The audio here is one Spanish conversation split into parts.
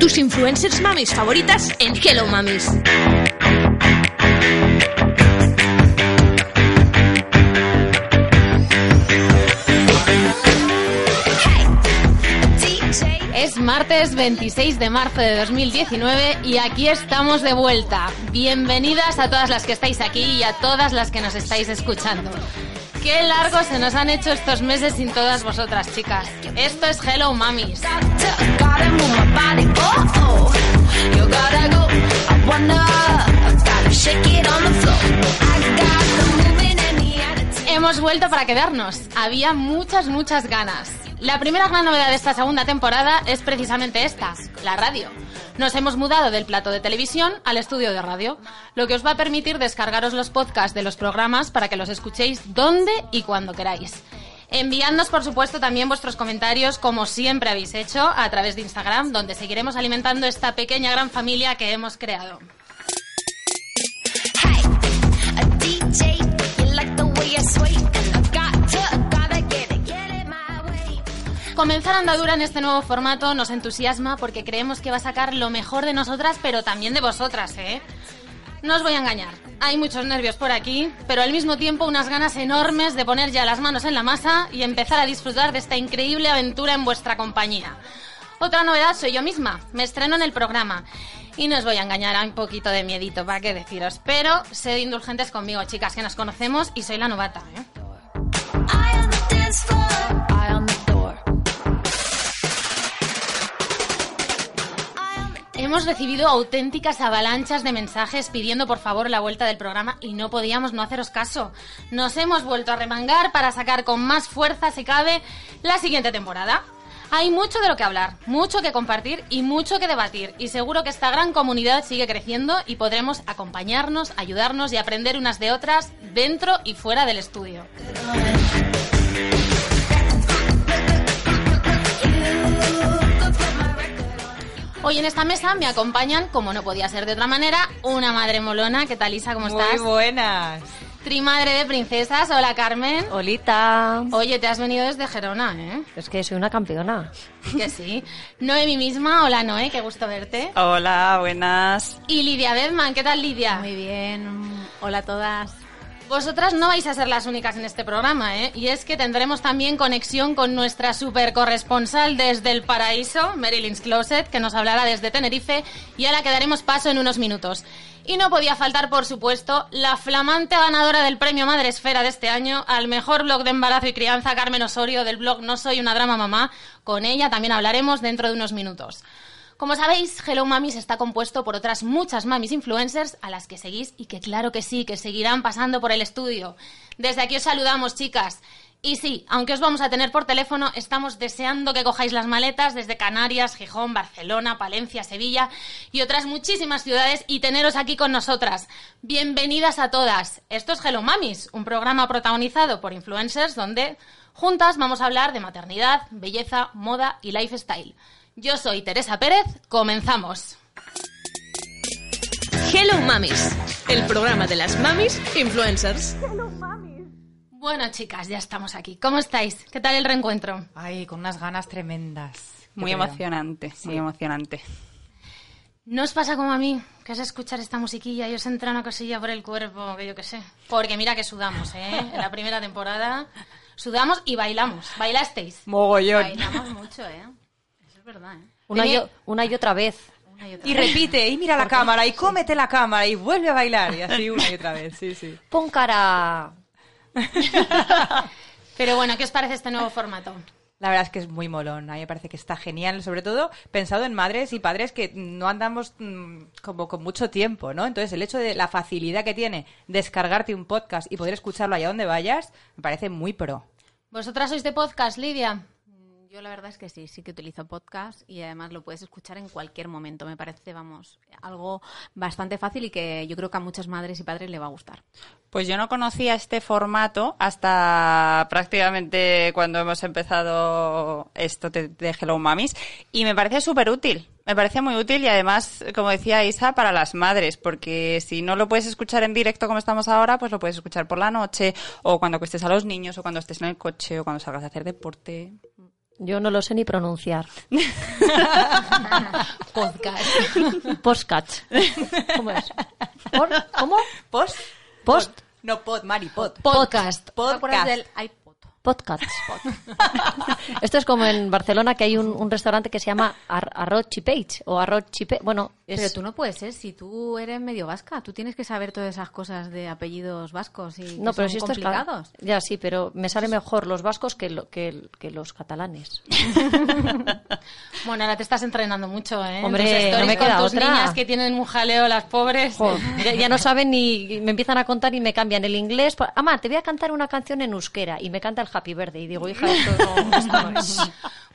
tus influencers mamis favoritas en Hello Mamis. Es martes 26 de marzo de 2019 y aquí estamos de vuelta. Bienvenidas a todas las que estáis aquí y a todas las que nos estáis escuchando. Qué largos se nos han hecho estos meses sin todas vosotras, chicas. Esto es Hello Mamis. Hemos vuelto para quedarnos. Había muchas, muchas ganas. La primera gran novedad de esta segunda temporada es precisamente esta, la radio. Nos hemos mudado del plato de televisión al estudio de radio, lo que os va a permitir descargaros los podcasts de los programas para que los escuchéis donde y cuando queráis. Enviadnos, por supuesto, también vuestros comentarios, como siempre habéis hecho, a través de Instagram, donde seguiremos alimentando esta pequeña gran familia que hemos creado. Comenzar andadura en este nuevo formato nos entusiasma porque creemos que va a sacar lo mejor de nosotras, pero también de vosotras, ¿eh? No os voy a engañar, hay muchos nervios por aquí, pero al mismo tiempo unas ganas enormes de poner ya las manos en la masa y empezar a disfrutar de esta increíble aventura en vuestra compañía. Otra novedad soy yo misma, me estreno en el programa. Y no os voy a engañar, hay un poquito de miedito, para qué deciros. Pero sed indulgentes conmigo, chicas, que nos conocemos y soy la novata, ¿eh? Hemos recibido auténticas avalanchas de mensajes pidiendo por favor la vuelta del programa y no podíamos no haceros caso. Nos hemos vuelto a remangar para sacar con más fuerza, si cabe, la siguiente temporada. Hay mucho de lo que hablar, mucho que compartir y mucho que debatir. Y seguro que esta gran comunidad sigue creciendo y podremos acompañarnos, ayudarnos y aprender unas de otras dentro y fuera del estudio. Hoy en esta mesa me acompañan, como no podía ser de otra manera, una madre molona. ¿Qué tal, Isa? ¿Cómo estás? Muy buenas. Trimadre de princesas. Hola, Carmen. Olita. Oye, te has venido desde Gerona, ¿eh? Es que soy una campeona. Que sí. Noemi misma. Hola, Noé. Qué gusto verte. Hola, buenas. Y Lidia Bedman. ¿Qué tal, Lidia? Muy bien. Hola a todas. Vosotras no vais a ser las únicas en este programa, ¿eh? Y es que tendremos también conexión con nuestra super corresponsal desde el paraíso, Marilyn's Closet, que nos hablará desde Tenerife y a la que daremos paso en unos minutos. Y no podía faltar, por supuesto, la flamante ganadora del premio Madre Esfera de este año al mejor blog de embarazo y crianza, Carmen Osorio, del blog No Soy una Drama Mamá. Con ella también hablaremos dentro de unos minutos. Como sabéis, Hello Mamis está compuesto por otras muchas mamis influencers a las que seguís y que claro que sí, que seguirán pasando por el estudio. Desde aquí os saludamos, chicas. Y sí, aunque os vamos a tener por teléfono, estamos deseando que cojáis las maletas desde Canarias, Gijón, Barcelona, Palencia, Sevilla y otras muchísimas ciudades y teneros aquí con nosotras. Bienvenidas a todas. Esto es Hello Mamis, un programa protagonizado por influencers donde juntas vamos a hablar de maternidad, belleza, moda y lifestyle. Yo soy Teresa Pérez, comenzamos. Hello Mamis, el programa de las mamis influencers. Bueno, chicas, ya estamos aquí. ¿Cómo estáis? ¿Qué tal el reencuentro? Ay, con unas ganas tremendas. Muy emocionante, muy emocionante. ¿No os pasa como a mí? Que es escuchar esta musiquilla y os entra una cosilla por el cuerpo, que yo qué sé. Porque mira que sudamos, ¿eh? En la primera temporada sudamos y bailamos. ¿Bailasteis? Mogollón. Bailamos mucho, ¿eh? Verdad, ¿eh? Una, y, Tenía- una y otra vez. Una y otra Y vez. repite, y mira la cámara, y cómete la cámara, y vuelve a bailar, y así una y otra vez, sí, sí. Pon cara. Pero bueno, ¿qué os parece este nuevo formato? La verdad es que es muy molón, a mí me parece que está genial, sobre todo pensado en madres y padres que no andamos mm, como con mucho tiempo, ¿no? Entonces el hecho de la facilidad que tiene descargarte un podcast y poder escucharlo allá donde vayas, me parece muy pro. ¿Vosotras sois de podcast, Lidia? Yo la verdad es que sí, sí que utilizo podcast y además lo puedes escuchar en cualquier momento. Me parece, vamos, algo bastante fácil y que yo creo que a muchas madres y padres le va a gustar. Pues yo no conocía este formato hasta prácticamente cuando hemos empezado esto de, Hello Mamis y me parece súper útil. Me parece muy útil y además, como decía Isa, para las madres, porque si no lo puedes escuchar en directo como estamos ahora, pues lo puedes escuchar por la noche o cuando estés a los niños o cuando estés en el coche o cuando salgas a hacer deporte. Yo no lo sé ni pronunciar. Podcast. Postcatch. ¿Cómo es? ¿Por? ¿Cómo? Post. Post. No, pod, Mari, pod. Podcast. ¿Te acuerdas Podcast. del iPod? Podcast. Esto es como en Barcelona que hay un, un restaurante que se llama Ar Arroz Chipage o Arroz Chipe. Bueno, es... Pero tú no puedes ser, si tú eres medio vasca, tú tienes que saber todas esas cosas de apellidos vascos y que No, pero son si esto es ca- complicados. Ya, sí, pero me sale mejor los vascos que, lo- que, que los catalanes. Bueno, ahora te estás entrenando mucho, ¿eh? En Hombre, no me con queda tus otra. niñas que tienen un jaleo las pobres. Ya, ya no saben ni... Me empiezan a contar y me cambian el inglés. Amá, te voy a cantar una canción en euskera. Y me canta el Happy Birthday. Y digo, hija, esto no, esto no es.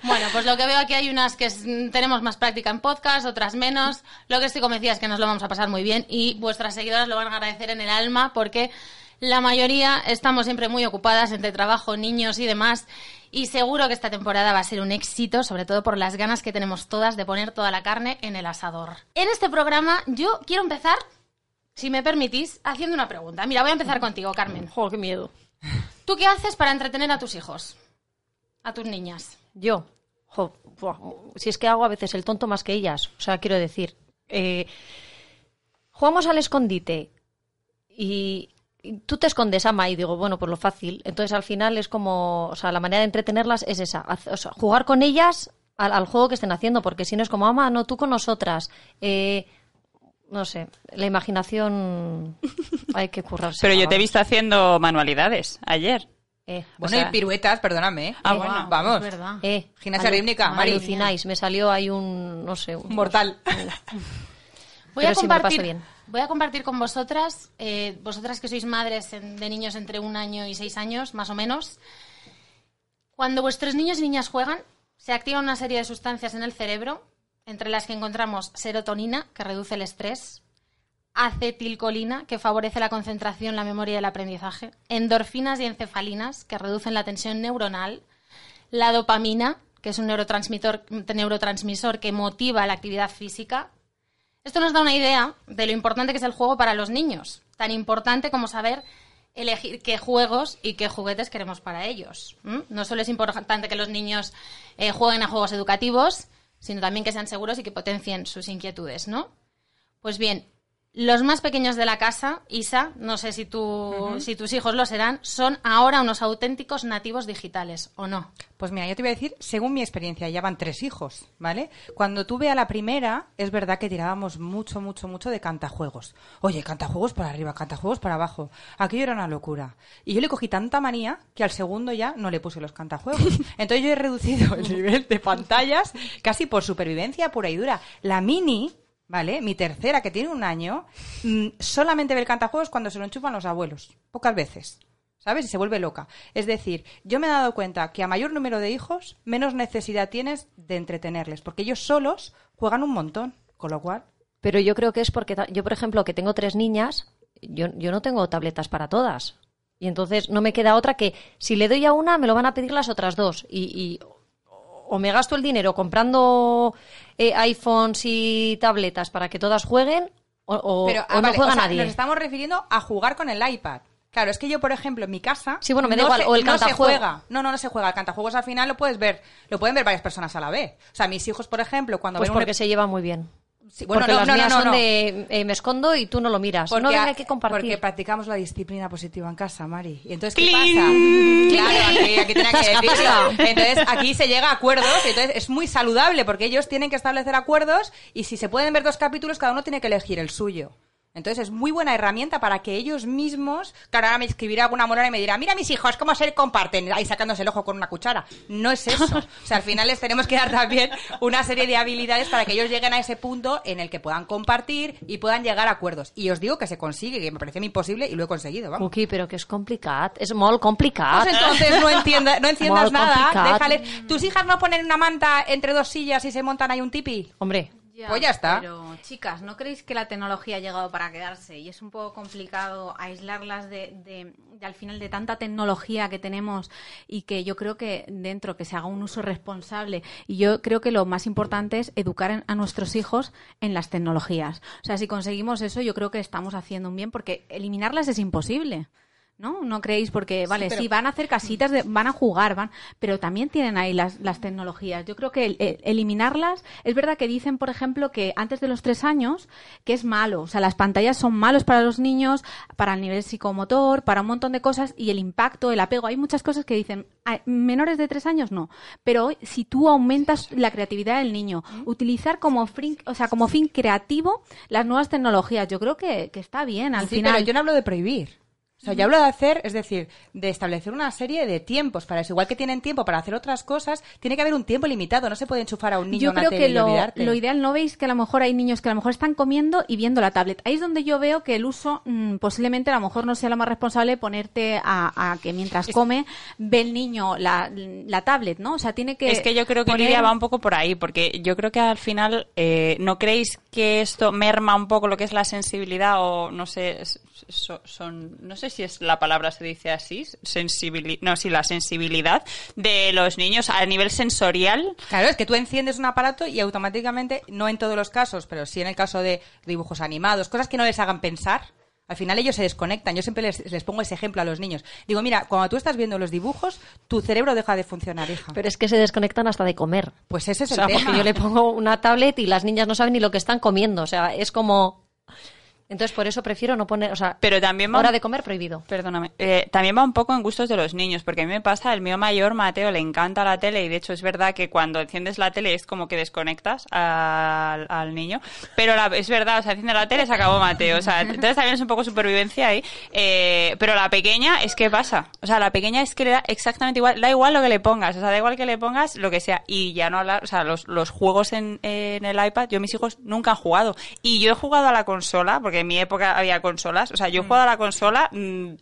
Bueno, pues lo que veo aquí hay unas que tenemos más práctica en podcast, otras menos. Lo que estoy convencida es que nos lo vamos a pasar muy bien y vuestras seguidoras lo van a agradecer en el alma porque la mayoría estamos siempre muy ocupadas entre trabajo, niños y demás. Y seguro que esta temporada va a ser un éxito, sobre todo por las ganas que tenemos todas de poner toda la carne en el asador. En este programa yo quiero empezar, si me permitís, haciendo una pregunta. Mira, voy a empezar contigo, Carmen. Joder, qué miedo. ¿Tú qué haces para entretener a tus hijos? A tus niñas. Yo, si es que hago a veces el tonto más que ellas. O sea, quiero decir, eh, jugamos al escondite y, tú te escondes, ama, y digo, bueno, pues lo fácil. Entonces al final es como, o sea, la manera de entretenerlas es esa, o jugar con ellas al, al juego que estén haciendo, porque si no es como, ama, no, tú con nosotras. Eh, no sé, la imaginación hay que currarse. Pero yo te he visto haciendo manualidades ayer. Eh, Bueno, O sea- y piruetas, perdóname. ¿eh? Ah, Eh, bueno, vamos. Es verdad. eh, Gimnasia rítmica, Mari. Alucináis, me salió ahí un, no sé, un Mortal. Voy a compartir, bien. voy a compartir con vosotras, eh, vosotras que sois madres en- de niños entre un año y seis años, más o menos. Cuando vuestros niños y niñas juegan, se activan una serie de sustancias en el cerebro, entre las que encontramos serotonina, que reduce el estrés, acetilcolina, que favorece la concentración, la memoria y el aprendizaje, endorfinas y encefalinas, que reducen la tensión neuronal, la dopamina, que es un neurotransmisor, que motiva la actividad física, esto nos da una idea de lo importante que es el juego para los niños, tan importante como saber elegir qué juegos y qué juguetes queremos para ellos. No solo es importante que los niños eh, jueguen a juegos educativos, sino también que sean seguros y que potencien sus inquietudes, ¿no? Pues bien, los más pequeños de la casa, Isa, no sé si, tú, si tus hijos lo serán, son ahora unos auténticos nativos digitales, ¿o no? Pues mira, yo te voy a decir, según mi experiencia, ya van tres hijos, ¿vale? Cuando tuve a la primera, es verdad que tirábamos mucho, mucho, mucho de cantajuegos. Oye, cantajuegos para arriba, cantajuegos para abajo. Aquello era una locura. Y yo le cogí tanta manía que al segundo ya no le puse los cantajuegos. Entonces yo he reducido el nivel de pantallas casi por supervivencia pura y dura. La mini, ¿vale? Mi tercera, que tiene un año, mm, solamente ve el cantajuegos cuando se lo enchufan los abuelos. Pocas veces. ¿sabes? Y se vuelve loca. Es decir, yo me he dado cuenta que a mayor número de hijos, menos necesidad tienes de entretenerles, porque ellos solos juegan un montón, con lo cual... Pero yo creo que es porque yo, por ejemplo, que tengo tres niñas, yo, yo no tengo tabletas para todas. Y entonces no me queda otra que si le doy a una, me lo van a pedir las otras dos. Y, y o me gasto el dinero comprando eh, iPhones y tabletas para que todas jueguen, o, o- Pero, o ah, no vale, juega o sea, nadie. Nos estamos refiriendo a jugar con el iPad. Claro, es que yo, por ejemplo, en mi casa. Sí, bueno, me da no igual, se- o el no se juega. No, no, no se juega. El cantajuegos al final lo puedes ver. Lo pueden ver varias personas a la vez. O sea, mis hijos, por ejemplo, cuando Pues ven un porque se lleva muy bien. Sí, bueno, porque no, las no, no, mías no, son no. de eh, me escondo y tú no lo miras. no, a- hay que compartir. Porque practicamos la disciplina positiva en casa, Mari. ¿Y entonces qué pasa? Claro, aquí, aquí tenía que decirlo. Entonces aquí se llega a acuerdos y entonces es muy saludable porque ellos tienen que establecer acuerdos y si se pueden ver dos capítulos, cada uno tiene que elegir el suyo. Entonces es muy buena herramienta para que ellos mismos, claro, ahora me escribirá alguna morona y me dirá, mira mis hijos, cómo se comparten, ahí sacándose el ojo con una cuchara. No es eso. O sea, al final les tenemos que dar también una serie de habilidades para que ellos lleguen a ese punto en el que puedan compartir y puedan llegar a acuerdos. Y os digo que se consigue, que me parecía imposible y lo he conseguido, vamos. Cookie, pero que es complicado. Es muy complicado. Pues entonces no, entienda, no nada, déjales. ¿Tus hijas no ponen una manta entre dos sillas y se montan ahí un tipi? Hombre, Pues ya está. Pero, chicas, ¿no creéis que la tecnología ha llegado para quedarse? Y es un poco complicado aislarlas de, de- de, al final de tanta tecnología que tenemos y que yo creo que dentro que se haga un uso responsable. Y yo creo que lo más importante es educar en- a nuestros hijos en las tecnologías. O sea, si conseguimos eso, yo creo que estamos haciendo un bien porque eliminarlas es imposible. ¿No? ¿No creéis? Porque, vale, sí, pero- van a hacer casitas, de- van a jugar, van, pero también tienen ahí las, las tecnologías. Yo creo que el- el- eliminarlas, es verdad que dicen, por ejemplo, que antes de los tres años, que es malo. O sea, las pantallas son malos para los niños, para el nivel psicomotor, para un montón de cosas, y el impacto, el apego. Hay muchas cosas que dicen, "Ah, menores de tres años no. Pero hoy, si tú aumentas la creatividad del niño, utilizar como fin, o sea, como fin creativo las nuevas tecnologías, yo creo que, que está bien al Sí, final. pero yo no hablo de prohibir. O sea, yo hablo de hacer, es decir, de establecer una serie de tiempos para eso. Igual que tienen tiempo para hacer otras cosas, tiene que haber un tiempo limitado. No se puede enchufar a un niño yo una creo tele que y lo, olvidarte. lo ideal, ¿no veis que a lo mejor hay niños que a lo mejor están comiendo y viendo la tablet? Ahí es donde yo veo que el uso mm, posiblemente a lo mejor no sea lo más responsable ponerte a, a que mientras come ve el niño la, la tablet, ¿no? O sea, tiene que... Es que yo creo que poner- Lidia va un poco por ahí, porque yo creo que al final, eh, ¿no creéis que esto merma un poco lo que es la sensibilidad o no sé, son, no sé si es la palabra se dice así, sensibili no, sí, la sensibilidad de los niños a nivel sensorial? Claro, es que tú enciendes un aparato y automáticamente, no en todos los casos, pero sí en el caso de dibujos animados, cosas que no les hagan pensar, al final ellos se desconectan. Yo siempre les, les pongo ese ejemplo a los niños. Digo, mira, cuando tú estás viendo los dibujos, tu cerebro deja de funcionar, hija. Pero es que se desconectan hasta de comer. pues ese es O el sea, tema. porque yo le pongo una tablet y las niñas no saben ni lo que están comiendo. O sea, es como... Entonces, por eso prefiero no poner... O sea, Pero también va- hora de comer prohibido. Perdóname. Eh, también va un poco en gustos de los niños, porque a mí me pasa, el mío mayor, Mateo, le encanta la tele y de hecho es verdad que cuando enciendes la tele es como que desconectas al, al niño. Pero la- es verdad, o sea, enciende la tele se acabó Mateo. O sea, entonces también es un poco supervivencia ahí. Eh, pero la pequeña es que pasa. O sea, la pequeña es que le da exactamente igual, da igual lo que le pongas, o sea, da igual que le pongas lo que sea. Y ya no hablar, o sea, los, los juegos en, en el iPad, yo mis hijos nunca han jugado. Y yo he jugado a la consola, porque en mi época había consolas, o sea, yo he jugado a la consola mm,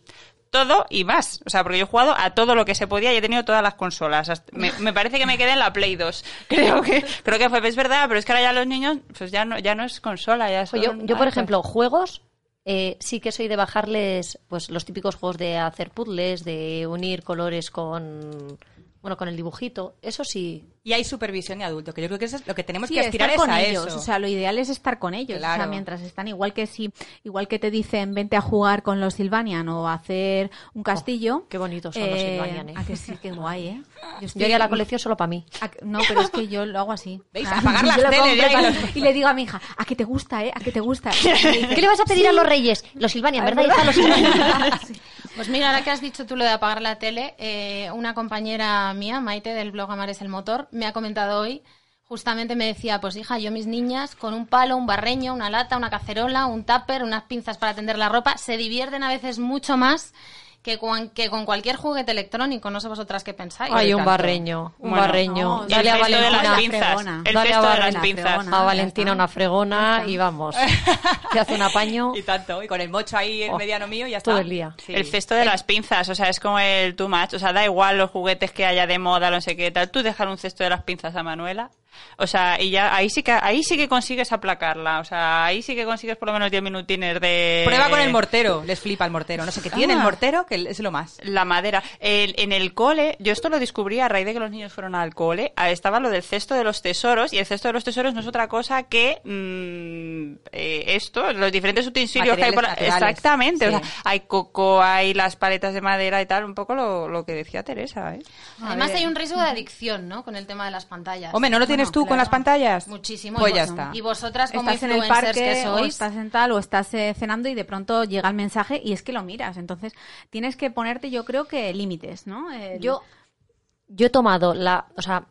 todo y más. O sea, porque yo he jugado a todo lo que se podía y he tenido todas las consolas. Hasta- Me, me parece que me quedé en la Play 2. Creo que, creo que fue, es verdad, pero es que ahora ya los niños, pues ya no, ya no es consola, ya son Pues yo, yo, por ejemplo, juegos, eh, sí que soy de bajarles pues los típicos juegos de hacer puzzles, de unir colores con bueno con el dibujito. Eso sí. Y hay supervisión de adulto, que yo creo que eso es lo que tenemos Sí, que aspirar estar es con a ellos. eso. O sea, lo ideal es estar con ellos. O sea, Claro. mientras están igual que si, igual que te dicen vente a jugar con los Silvanian o a hacer un castillo. Oh, qué bonitos son los Silvanian, ¿eh? A que sí, qué guay, ¿eh? estoy- Yo haría la colección solo para mí. a No, pero es que yo lo hago así. ¿Veis? Apagar las yo ya y los- le digo a mi hija, a que te gusta, ¿eh? A que te gusta. ¿Qué le vas a pedir a los reyes? Los Silvanian, ¿verdad? hija? Los Silvanian. Pues mira, ahora que has dicho tú lo de apagar la tele, eh, una compañera mía, Maite, del blog Amar es el motor, me ha comentado hoy, justamente me decía, pues hija, yo mis niñas con un palo, un barreño, una lata, una cacerola, un tupper, unas pinzas para tender la ropa, se divierten a veces mucho más que con, que con cualquier juguete electrónico. No sé vosotras qué pensáis. Ay, un barreño, un Bueno, barreño. no, Y el Dale a cesto de Valentina. pinzas. fregona. El Dale a Valentina. fregona. A Valentina una fregona y vamos. Te hace un apaño Y tanto, y con el mocho ahí el Oh, mediano mío ya está. todo el día. Sí. El cesto de las pinzas, o sea, es como el too much. O sea, da igual los juguetes que haya de moda, no sé qué tal. Tú dejar un cesto de las pinzas a Manuela. O sea, y ya ahí sí que ahí sí que consigues aplacarla. O sea, ahí sí que consigues por lo menos 10 minutines de. Prueba con el mortero, les flipa el mortero. No sé qué tiene el Ah. mortero, que es lo más. La madera. El- en el cole, yo esto lo descubrí a raíz de que los niños fueron al cole. ah, Estaba lo del cesto de los tesoros. Y el cesto de los tesoros no es otra cosa que mm, eh, esto, los diferentes utensilios que hay por. Exactamente. O Sí. sea, hay coco, hay las paletas de madera y tal. Un poco lo, lo que decía Teresa, ¿eh? Además hay un riesgo de adicción, ¿no? Con el tema de las pantallas. Hombre, ¿no lo tienes tú con las pantallas? Muchísimo. Pues y ya está. Y vosotras como estás en el parque que o estás en tal o estás eh, cenando y de pronto llega el mensaje y es que lo miras. Entonces tienes que ponerte, yo creo que límites, ¿no? El- Yo, yo he tomado la, o sea,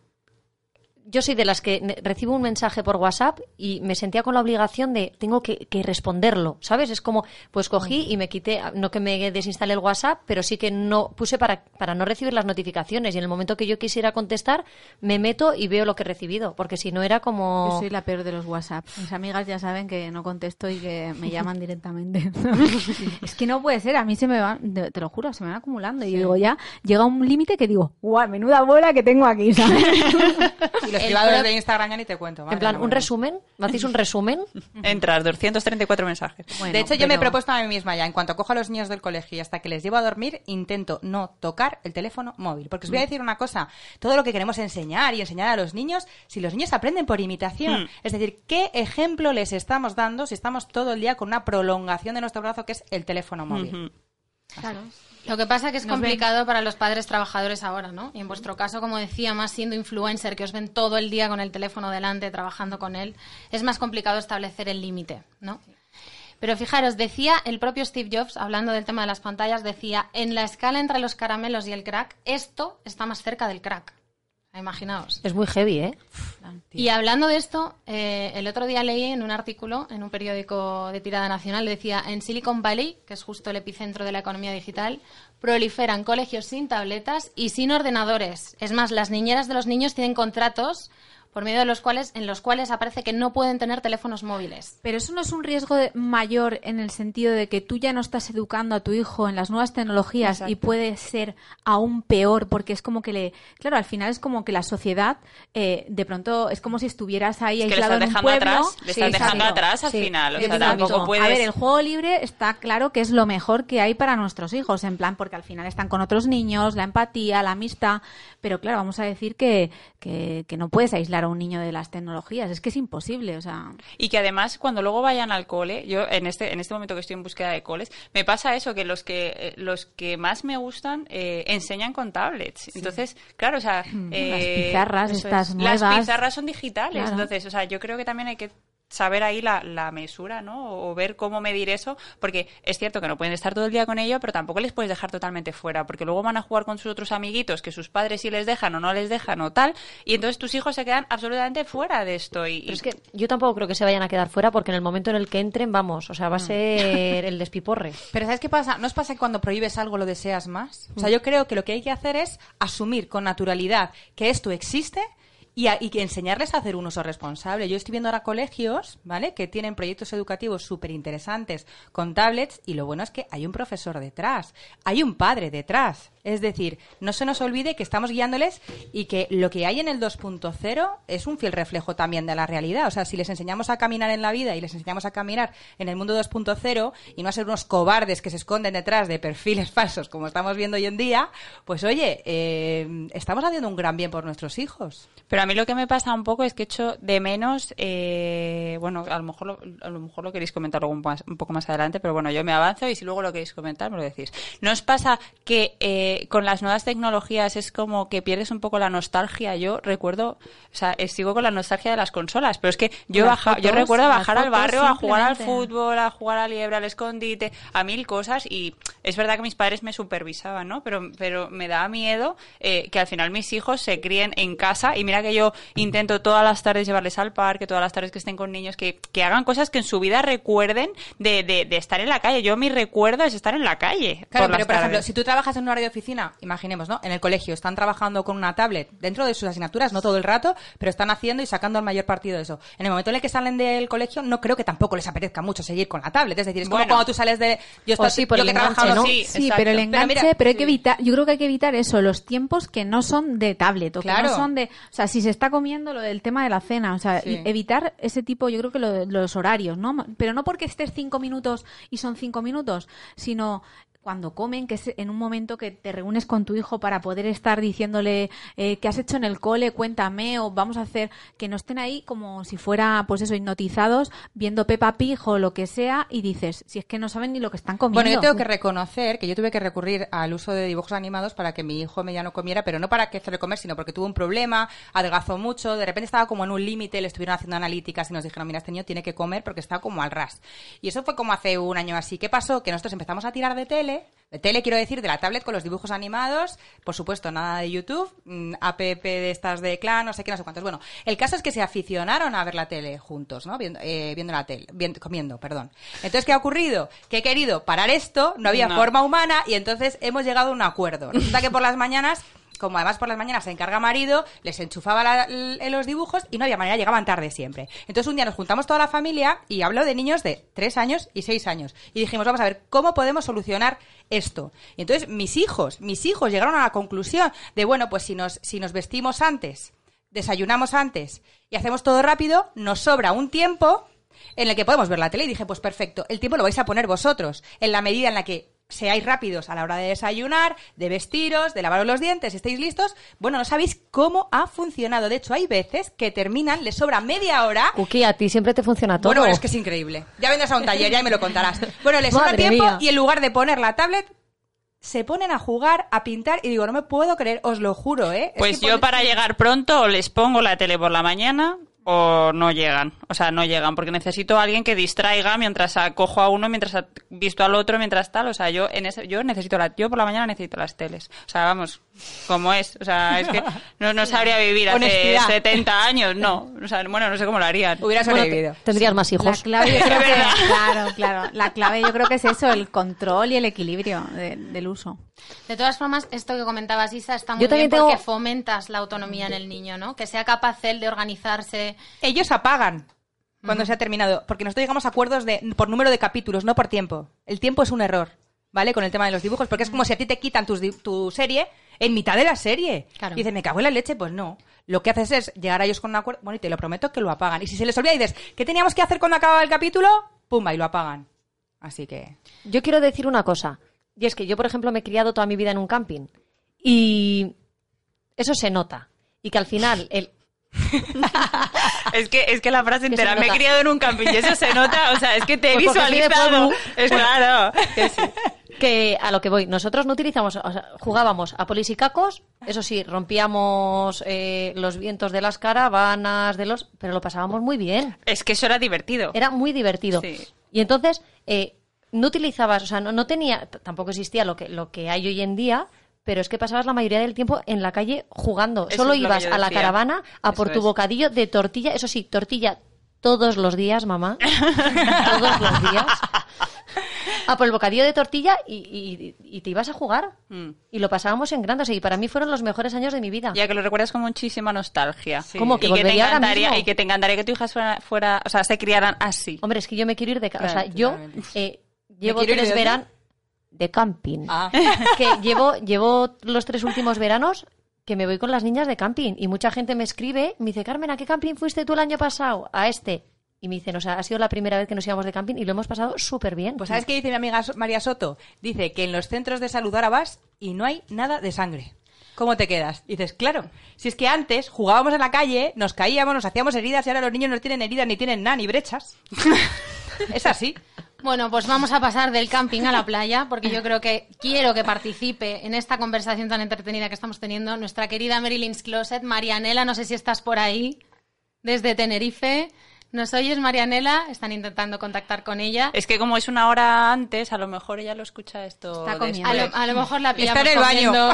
yo soy de las que recibo un mensaje por WhatsApp y me sentía con la obligación de tengo que, que responderlo, ¿sabes? Es como, pues cogí y me quité, no que me desinstalé el WhatsApp, pero sí que no puse para, para no recibir las notificaciones y en el momento que yo quisiera contestar me meto y veo lo que he recibido, porque si no era como... Yo soy la peor de los WhatsApp. Mis amigas ya saben que no contesto y que me llaman directamente. es que no puede ser, a mí se me van, te lo juro, se me van acumulando. Y yo digo, ya llega un límite que digo, guau, menuda bola que tengo aquí, ¿sabes? Los privados de Instagram ya ni te cuento. En plan, un resumen, ¿me hacéis un resumen? Entras, 234 mensajes. Bueno, de hecho, yo me he propuesto a mí misma ya, en cuanto cojo a los niños del colegio y hasta que les llevo a dormir, intento no tocar el teléfono móvil. Porque os voy a decir una cosa, todo lo que queremos enseñar y enseñar a los niños, si los niños aprenden por imitación, Mm. es decir, ¿qué ejemplo les estamos dando si estamos todo el día con una prolongación de nuestro brazo que es el teléfono móvil? Ujú. Lo que pasa que es Nos complicado para los padres trabajadores ahora, ¿no? Y en vuestro caso, como decía, más siendo influencer, que os ven todo el día con el teléfono delante, trabajando con él, es más complicado establecer el límite, ¿no? Pero fijaros, decía el propio Steve Jobs, hablando del tema de las pantallas, decía, en la escala entre los caramelos y el crack, esto está más cerca del crack. Imaginaos. Es muy heavy, ¿eh? Y hablando de esto, eh, el otro día leí en un artículo en un periódico de tirada nacional, decía, en Silicon Valley, que es justo el epicentro de la economía digital, proliferan colegios sin tabletas y sin ordenadores. Es más, las niñeras de los niños tienen contratos por medio de los cuales, en los cuales aparece que no pueden tener teléfonos móviles. Pero eso no es un riesgo de- mayor en el sentido de que tú ya no estás educando a tu hijo en las nuevas tecnologías y puede ser aún peor porque es como que le, claro, al final es como que la sociedad eh, de pronto es como si estuvieras ahí Es que le aislado estás en un dejando pueblo. atrás, le Sí, estás dejando exacto. atrás al Sí. final. O sea, tampoco puedes... A ver, el juego libre está claro que es lo mejor que hay para nuestros hijos, en plan, porque al final están con otros niños, la empatía, la amistad, pero claro, vamos a decir que, que, que no puedes aislar a un niño de las tecnologías, es que es imposible, o sea... Y que además, cuando luego vayan al cole, yo en este, en este momento que estoy en búsqueda de coles, me pasa eso, que los que, eh, los que más me gustan eh, enseñan con tablets. Entonces, claro, o sea... eh, Las pizarras eso estas es. nuevas. Las pizarras son digitales. Claro. Entonces, o sea, yo creo que también hay que saber ahí la, la mesura, ¿no? O ver cómo medir eso, porque es cierto que no pueden estar todo el día con ello, pero tampoco les puedes dejar totalmente fuera, porque luego van a jugar con sus otros amiguitos que sus padres sí les dejan o no les dejan o tal, y entonces tus hijos se quedan absolutamente fuera de esto. Y, Pero es que yo tampoco creo que se vayan a quedar fuera porque en el momento en el que entren, vamos, o sea, va a ser el despiporre. Pero ¿sabes qué pasa? ¿No os pasa que cuando prohíbes algo lo deseas más? O sea, yo creo que lo que hay que hacer es asumir con naturalidad que esto existe y, a- y enseñarles a hacer un uso responsable. Yo estoy viendo ahora colegios, ¿vale? Que tienen proyectos educativos súper interesantes con tablets y lo bueno es que hay un profesor detrás, hay un padre detrás. Es decir, no se nos olvide que estamos guiándoles y que lo que hay en el 2.0 es un fiel reflejo también de la realidad. O sea, si les enseñamos a caminar en la vida y les enseñamos a caminar en el mundo 2.0 y no a ser unos cobardes que se esconden detrás de perfiles falsos como estamos viendo hoy en día, pues oye, eh, estamos haciendo un gran bien por nuestros hijos. Pero a mí lo que me pasa un poco es que echo de menos, eh, bueno, a lo mejor lo, a lo mejor lo queréis comentar luego un, más- un poco más adelante, pero bueno, yo me avanzo y si luego lo queréis comentar me lo decís. ¿No os pasa que eh, con las nuevas tecnologías es como que pierdes un poco la nostalgia? Yo recuerdo, o sea, eh, sigo con la nostalgia de las consolas, pero es que yo baja, yo fotos, recuerdo las bajar al barrio a jugar al fútbol, a jugar a liebre, al escondite, a mil cosas y es verdad que mis padres me supervisaban, ¿no? Pero, pero me daba miedo eh, que al final mis hijos se críen en casa y mira que yo intento todas las tardes llevarles al parque, todas las tardes que estén con niños, que, que hagan cosas que en su vida recuerden de, de, de estar en la calle. Yo mi recuerdo es estar en la calle. Claro, por las pero por ejemplo, si tú trabajas en un área de oficina, imaginemos, ¿no? En el colegio están trabajando con una tablet dentro de sus asignaturas, no todo el rato, pero están haciendo y sacando el mayor partido de eso. En el momento en el que salen del colegio, no creo que tampoco les apetezca mucho seguir con la tablet. Es decir, es como Bueno. cuando tú sales de. Yo, O sí, por yo el que he trabajado- enganche, ¿no? Sí, pero el Pero enganche, mira, pero hay que evitar, yo creo que hay que evitar eso, los tiempos que no son de tablet o que Claro. no son de, o sea, si se está comiendo lo del tema de la cena, o sea, Sí. evitar ese tipo, yo creo que lo los horarios, ¿no? Pero no porque estés cinco minutos y son cinco minutos, sino cuando comen, que es en un momento que te reúnes con tu hijo para poder estar diciéndole eh, qué has hecho en el cole, cuéntame, o vamos a hacer, que no estén ahí como si fuera, pues eso, hipnotizados, viendo Peppa Pig o lo que sea, y dices, si es que no saben ni lo que están comiendo. Bueno, yo tengo que reconocer que yo tuve que recurrir al uso de dibujos animados para que mi hijo mediano comiera, pero no para que hacerle comer, sino porque tuvo un problema, adelgazó mucho, de repente estaba como en un límite, le estuvieron haciendo analíticas y nos dijeron, mira, este niño tiene que comer porque está como al ras. Y eso fue como hace un año así. ¿Qué pasó? Que nosotros empezamos a tirar de tele, de tele quiero decir, de la tablet con los dibujos animados, por supuesto, nada de YouTube, mm, app de estas de clan, no sé qué, no sé cuántos. Bueno, el caso es que se aficionaron a ver la tele juntos, ¿no? Viendo, eh, viendo la tele, viendo- comiendo, perdón. Entonces, ¿qué ha ocurrido? Que he querido parar esto, no había No. forma humana y entonces hemos llegado a un acuerdo. Resulta que por las mañanas como además por las mañanas se encarga marido, les enchufaba los dibujos y no había manera, llegaban tarde siempre. Entonces un día nos juntamos toda la familia y hablo de niños de 3 años y 6 años. Y dijimos, vamos a ver, ¿cómo podemos solucionar esto? Y entonces mis hijos, mis hijos llegaron a la conclusión de, bueno, pues si nos, si nos vestimos antes, desayunamos antes y hacemos todo rápido, nos sobra un tiempo en el que podemos ver la tele y dije, pues perfecto, el tiempo lo vais a poner vosotros, en la medida en la que seáis rápidos a la hora de desayunar, de vestiros, de lavaros los dientes, estéis listos. Bueno, no sabéis cómo ha funcionado. De hecho, hay veces que terminan, les sobra media hora. Cookie, a ti siempre te funciona todo. Bueno, es que es increíble. Ya vendrás a un taller, ya me lo contarás. Bueno, les sobra tiempo mía. y en lugar de poner la tablet, se ponen a jugar, a pintar y digo, no me puedo creer, os lo juro, ¿eh? Es Pues que yo pon- para llegar pronto o les pongo la tele por la mañana o no llegan. O sea, no llegan porque necesito a alguien que distraiga mientras a- cojo a uno, mientras visto al otro, mientras tal. O sea, yo en ese, yo necesito la, yo por la mañana necesito las teles. O sea, vamos, como es. O sea, es que no, no sabría vivir hace Honestidad. 70 años, no. O sea, bueno, no sé cómo lo harían. Hubiera sobrevivido. te- tendrías más La hijos. clave yo creo que, claro, claro, la clave yo creo que es eso, el control y el equilibrio de- del uso. De todas formas, esto que comentabas, Isa, está muy Yo también bien porque tengo- fomentas la autonomía en el niño, ¿no? Que sea capaz él de organizarse. Ellos apagan cuando se ha terminado, porque nosotros llegamos a acuerdos de, por número de capítulos, no por tiempo. El tiempo es un error, ¿vale? Con el tema de los dibujos, porque es como si a ti te quitan tus di- tu serie en mitad de la serie. Claro. Y dices, me cago en la leche, pues no. Lo que haces es llegar a ellos con un acuerdo, bueno, y te lo prometo que lo apagan. Y si se les olvida y dices, ¿qué teníamos que hacer cuando acababa el capítulo? Pumba, y lo apagan. Así que... Yo quiero decir una cosa. Y es que yo, por ejemplo, me he criado toda mi vida en un camping. Y eso se nota. Y que al final, el, Es que, es que la frase entera, me he criado en un camping y eso se nota, o sea, es que te he Pues visualizado. Es claro. que sí. Que a lo que voy, nosotros no utilizamos, o sea, jugábamos a polis y cacos, eso sí, rompíamos eh, los vientos de las caravanas, de los, pero lo pasábamos muy bien. Es que eso era divertido. Era muy divertido. Sí. Y entonces, eh, no utilizabas, o sea, no, no tenía, tampoco existía lo que, lo que hay hoy en día, pero es que pasabas la mayoría del tiempo en la calle jugando. Eso Solo ibas a la caravana a por tu es. bocadillo de tortilla, eso sí, tortilla todos los días, mamá. todos los días. A por el bocadillo de tortilla y, y- y te ibas a jugar. Mm. Y lo pasábamos en grande. O sea, y para mí fueron los mejores años de mi vida. Ya que lo recuerdas con muchísima nostalgia. ¿Cómo que y que te encantaría y que te encantaría que tu hija fuera, fuera- o sea, se criaran así. Hombre, es que yo me quiero ir de casa. Claro, o sea, yo eh, llevo tres veranos de camping. Ah. que llevo, llevo los tres últimos veranos que me voy con las niñas de camping. Y mucha gente me escribe, me dice, Carmen, ¿a qué camping fuiste tú el año pasado? A este. Y me dicen, o sea, ha sido la primera vez que nos íbamos de camping y lo hemos pasado súper bien. Pues ¿sabes qué dice mi amiga María Soto? Dice que en los centros de salud ahora vas y no hay nada de sangre. ¿Cómo te quedas? Dices, claro, si es que antes jugábamos en la calle, nos caíamos, nos hacíamos heridas y ahora los niños no tienen heridas ni tienen nada, ni brechas. es así. Bueno, pues vamos a pasar del camping a la playa, porque yo creo que quiero que participe en esta conversación tan entretenida que estamos teniendo nuestra querida Marilyn's Closet, Marianela, no sé si estás por ahí, desde Tenerife. ¿Nos oyes, Marianela? Están intentando contactar con ella. Es que como es una hora antes, a lo mejor ella lo escucha esto. Está comiendo. A lo, a lo mejor la Está pillamos en el baño. comiendo.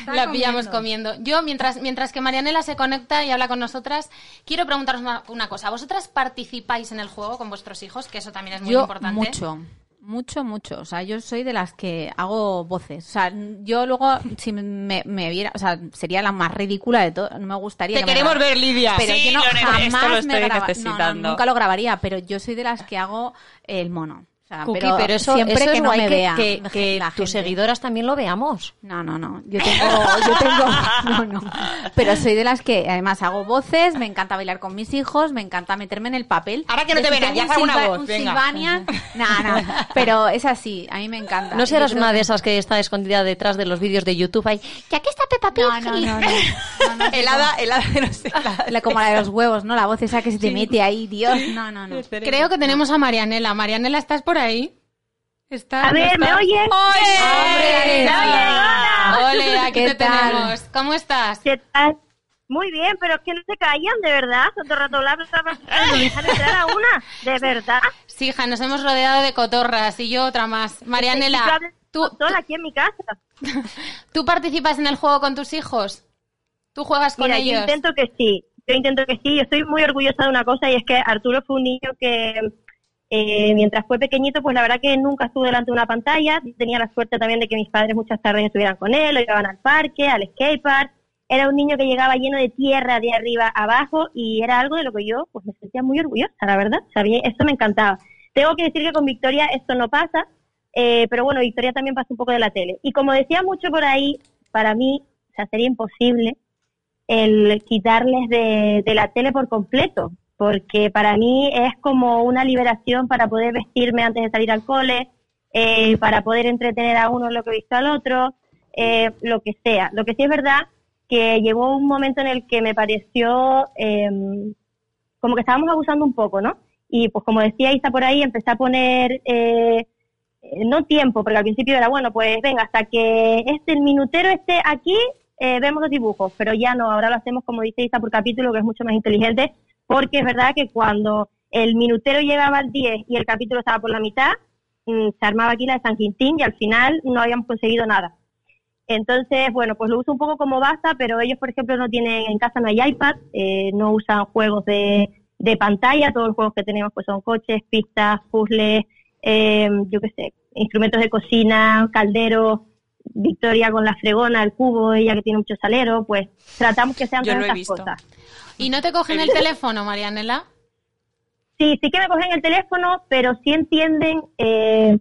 Está la pillamos comiendo. comiendo. Yo, mientras, mientras que Marianela se conecta y habla con nosotras, quiero preguntaros una, una cosa. ¿Vosotras participáis en el juego con vuestros hijos? Que eso también es muy yo importante. mucho. Mucho, mucho. O sea, yo soy de las que hago voces. O sea, yo luego, si me, me viera, o sea, sería la más ridícula de todo. No me gustaría. Te que queremos ver, Lidia. Pero Sí, yo no, lo nece- esto jamás lo me estoy graba- no, no, necesitando. nunca lo grabaría, pero yo soy de las que hago el mono. O sea, Cookie, pero, pero, eso, siempre eso que es no guay me que, vea que- que tus seguidoras también lo veamos. No, no, no. Yo tengo, yo tengo, no, no. Pero soy de las que además hago voces, me encanta bailar con mis hijos, me encanta meterme en el papel. Ahora que no te ven, ya un haz alguna Silva- voz, un venga. Silvanian. No, no. Pero es así, a mí me encanta. No serás una de que- esas que está escondida detrás de los vídeos de YouTube ahí. Que aquí está Peppa Pig. No, no, no, no. No, no, helada, helada de no sé. helada de- La- como la de los huevos, ¿no? La voz esa que se te mete ahí, Dios. No, no, no. Creo que tenemos a Marianela. Marianela, ¿estás por ahí? ¿Estás? A ver, ¿me ¿Estás? oyes? ¡Hombre! ¡Me oyes? Hola. ¡Ole! Aquí ¿Qué te tal? tenemos. ¿Cómo estás? ¿Qué tal? Muy bien, pero es que no se callan, de verdad. Todo el rato me dejan entrar a una, de verdad. Sí, hija, nos hemos rodeado de cotorras y yo otra más. Marianela, ¿tú, Sola aquí en mi casa. ¿tú participas en el juego con tus hijos? ¿Tú juegas con Mira, yo ellos? intento que sí. Yo intento que sí. Yo estoy muy orgullosa de una cosa y es que Arturo fue un niño que eh, mientras fue pequeñito, pues la verdad que nunca estuvo delante de una pantalla. Tenía la suerte también de que mis padres muchas tardes estuvieran con él, lo llevaban al parque, al skate park. Era un niño que llegaba lleno de tierra de arriba a abajo y era algo de lo que yo pues me sentía muy orgullosa, la verdad. O sea, a mí esto me encantaba. Tengo que decir que con Victoria esto no pasa, eh, pero bueno, Victoria también pasa un poco de la tele. Y como decía mucho por ahí, para mí, o sería imposible el quitarles de, de la tele por completo, porque para mí es como una liberación para poder vestirme antes de salir al cole, eh, para poder entretener a uno lo que he visto al otro, eh, lo que sea. Lo que sí es verdad que llegó un momento en el que me pareció eh, como que estábamos abusando un poco, ¿no? Y pues como decía Isa por ahí, empecé a poner eh, eh, no tiempo, porque al principio era, bueno, pues venga, hasta que este, el minutero esté aquí, eh, vemos los dibujos, pero ya no, ahora lo hacemos como dice Isa por capítulo, que es mucho más inteligente, porque es verdad que cuando el minutero llegaba al 10 y el capítulo estaba por la mitad, mm, se armaba aquí la de San Quintín y al final no habíamos conseguido nada. Entonces, bueno, pues lo uso un poco como basta, pero ellos, por ejemplo, no tienen, en casa no hay iPad, eh, no usan juegos de, de pantalla, todos los juegos que tenemos pues son coches, pistas, puzzles, eh, yo qué sé, instrumentos de cocina, calderos, Victoria con la fregona, el cubo, ella que tiene mucho salero, pues tratamos que sean Yo todas lo he estas visto. cosas. ¿Y no te cogen el teléfono, Marianela? Sí, sí que me cogen el teléfono, pero sí entienden eh,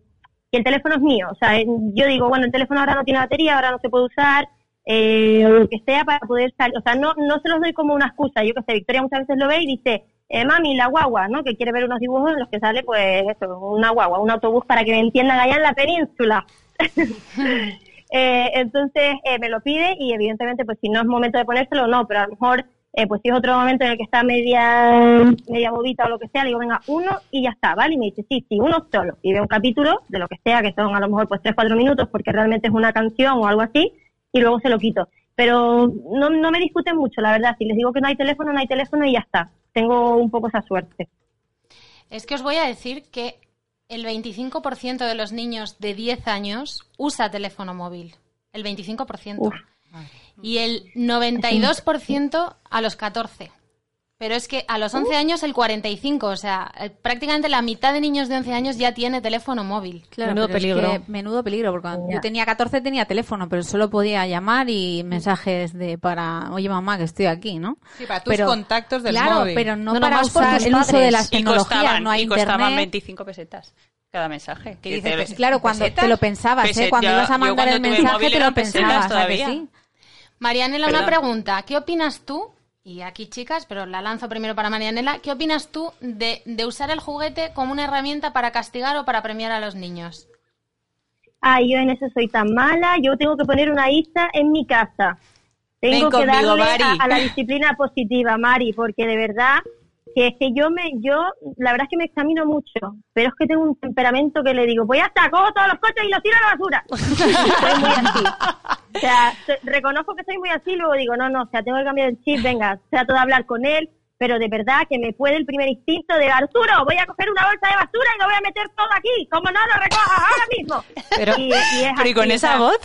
que el teléfono es mío. O sea, en- yo digo, bueno, el teléfono ahora no tiene batería, ahora no se puede usar, eh, o lo que sea para poder salir. O sea, no, no se los doy como una excusa. Yo que sé, Victoria muchas veces lo ve y dice, eh, mami, la guagua, ¿no? Que quiere ver unos dibujos en los que sale, pues, eso, una guagua, un autobús para que me entiendan allá en la península. Eh, entonces eh, me lo pide y evidentemente pues si no es momento de ponérselo no, pero a lo mejor eh, pues si es otro momento en el que está media media bobita o lo que sea, le digo venga uno y ya está, ¿vale? Y me dice sí, sí, uno solo y veo un capítulo de lo que sea, que son a lo mejor pues tres, cuatro minutos porque realmente es una canción o algo así y luego se lo quito. Pero no, no me discuten mucho, la verdad, si les digo que no hay teléfono, no hay teléfono y ya está. Tengo un poco esa suerte. Es que os voy a decir que el 25% de los niños de 10 años usa teléfono móvil. El 25%. Uf. Y el 92% a los 14. Pero es que a los 11 años el 45, o sea, eh, prácticamente la mitad de niños de 11 años ya tiene teléfono móvil. Claro, Menudo pero es peligro. que menudo peligro, porque cuando Ya. yo tenía 14 tenía teléfono, pero solo podía llamar y mensajes de para, oye mamá, que estoy aquí, ¿no? Sí, para tus contactos del claro, móvil. pero no, No, para usar el uso de las Y tecnologías, costaban, no hay y costaban internet. 25 pesetas cada mensaje. ¿Qué dices, te- pes- Claro, cuando ¿Pesetas? te lo pensabas, ¿eh? Peset- Cuando ibas a mandar el mensaje te lo pesetas pensabas, ¿a que todavía. sí? Marianela, una Perdón. pregunta. ¿Qué opinas tú? Y aquí, chicas, pero la lanzo primero para Marianela. ¿Qué opinas tú de, de usar el juguete como una herramienta para castigar o para premiar a los niños? Ay, yo en eso soy tan mala, yo tengo que poner una ISA en mi casa. Ven Tengo que conmigo, darle a, a la disciplina positiva, Mari, porque de verdad que es que yo me, yo, la verdad es que me examino mucho, pero es que tengo un temperamento que le digo, ya está, cojo todos los coches y los tiro a la basura. soy muy así. O sea, reconozco que soy muy así, luego digo, no, no, o sea, tengo que cambiar el chip, venga, trato de hablar con él, pero de verdad que me puede el primer instinto de Arturo, voy a coger una bolsa de basura y lo voy a meter todo aquí, como no lo recojas ahora mismo. Pero- Y- y es Pero y con esa voz.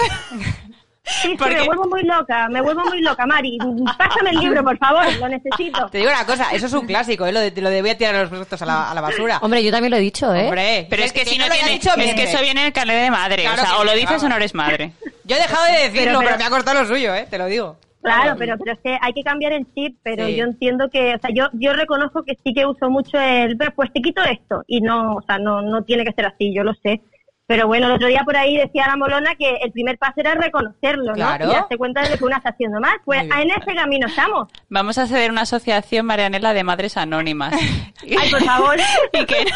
Sí, sí, Porque- me vuelvo muy loca, me vuelvo muy loca, Mari. Pásame el libro, por favor, lo necesito. Te digo una cosa, eso es un clásico, ¿eh? lo, de, lo de voy a tirar los productos a la, a la basura. Hombre, yo también lo he dicho, ¿eh? Hombre, Pero es que, si no tiene. dicho, es que eso viene en el carnet de madre. Claro o sea, o lo dices vamos. o no eres madre. Yo he dejado de decirlo, Pero- pero, pero- me ha costado lo suyo, ¿eh? Te lo digo. Claro, pero, pero es que hay que cambiar el chip, pero Sí. yo entiendo que, o sea, yo, yo reconozco que sí que uso mucho el, "Ve, pues te quito esto, y no, o sea, no, no tiene que ser así, yo lo sé. Pero bueno, el otro día por ahí decía la Molona que el primer paso era reconocerlo, ¿no? Claro. Y darse cuenta de lo que uno está haciendo mal. Pues bien. en ese camino estamos. Vamos a hacer una asociación, Marianela, de madres anónimas. Ay, por favor. y que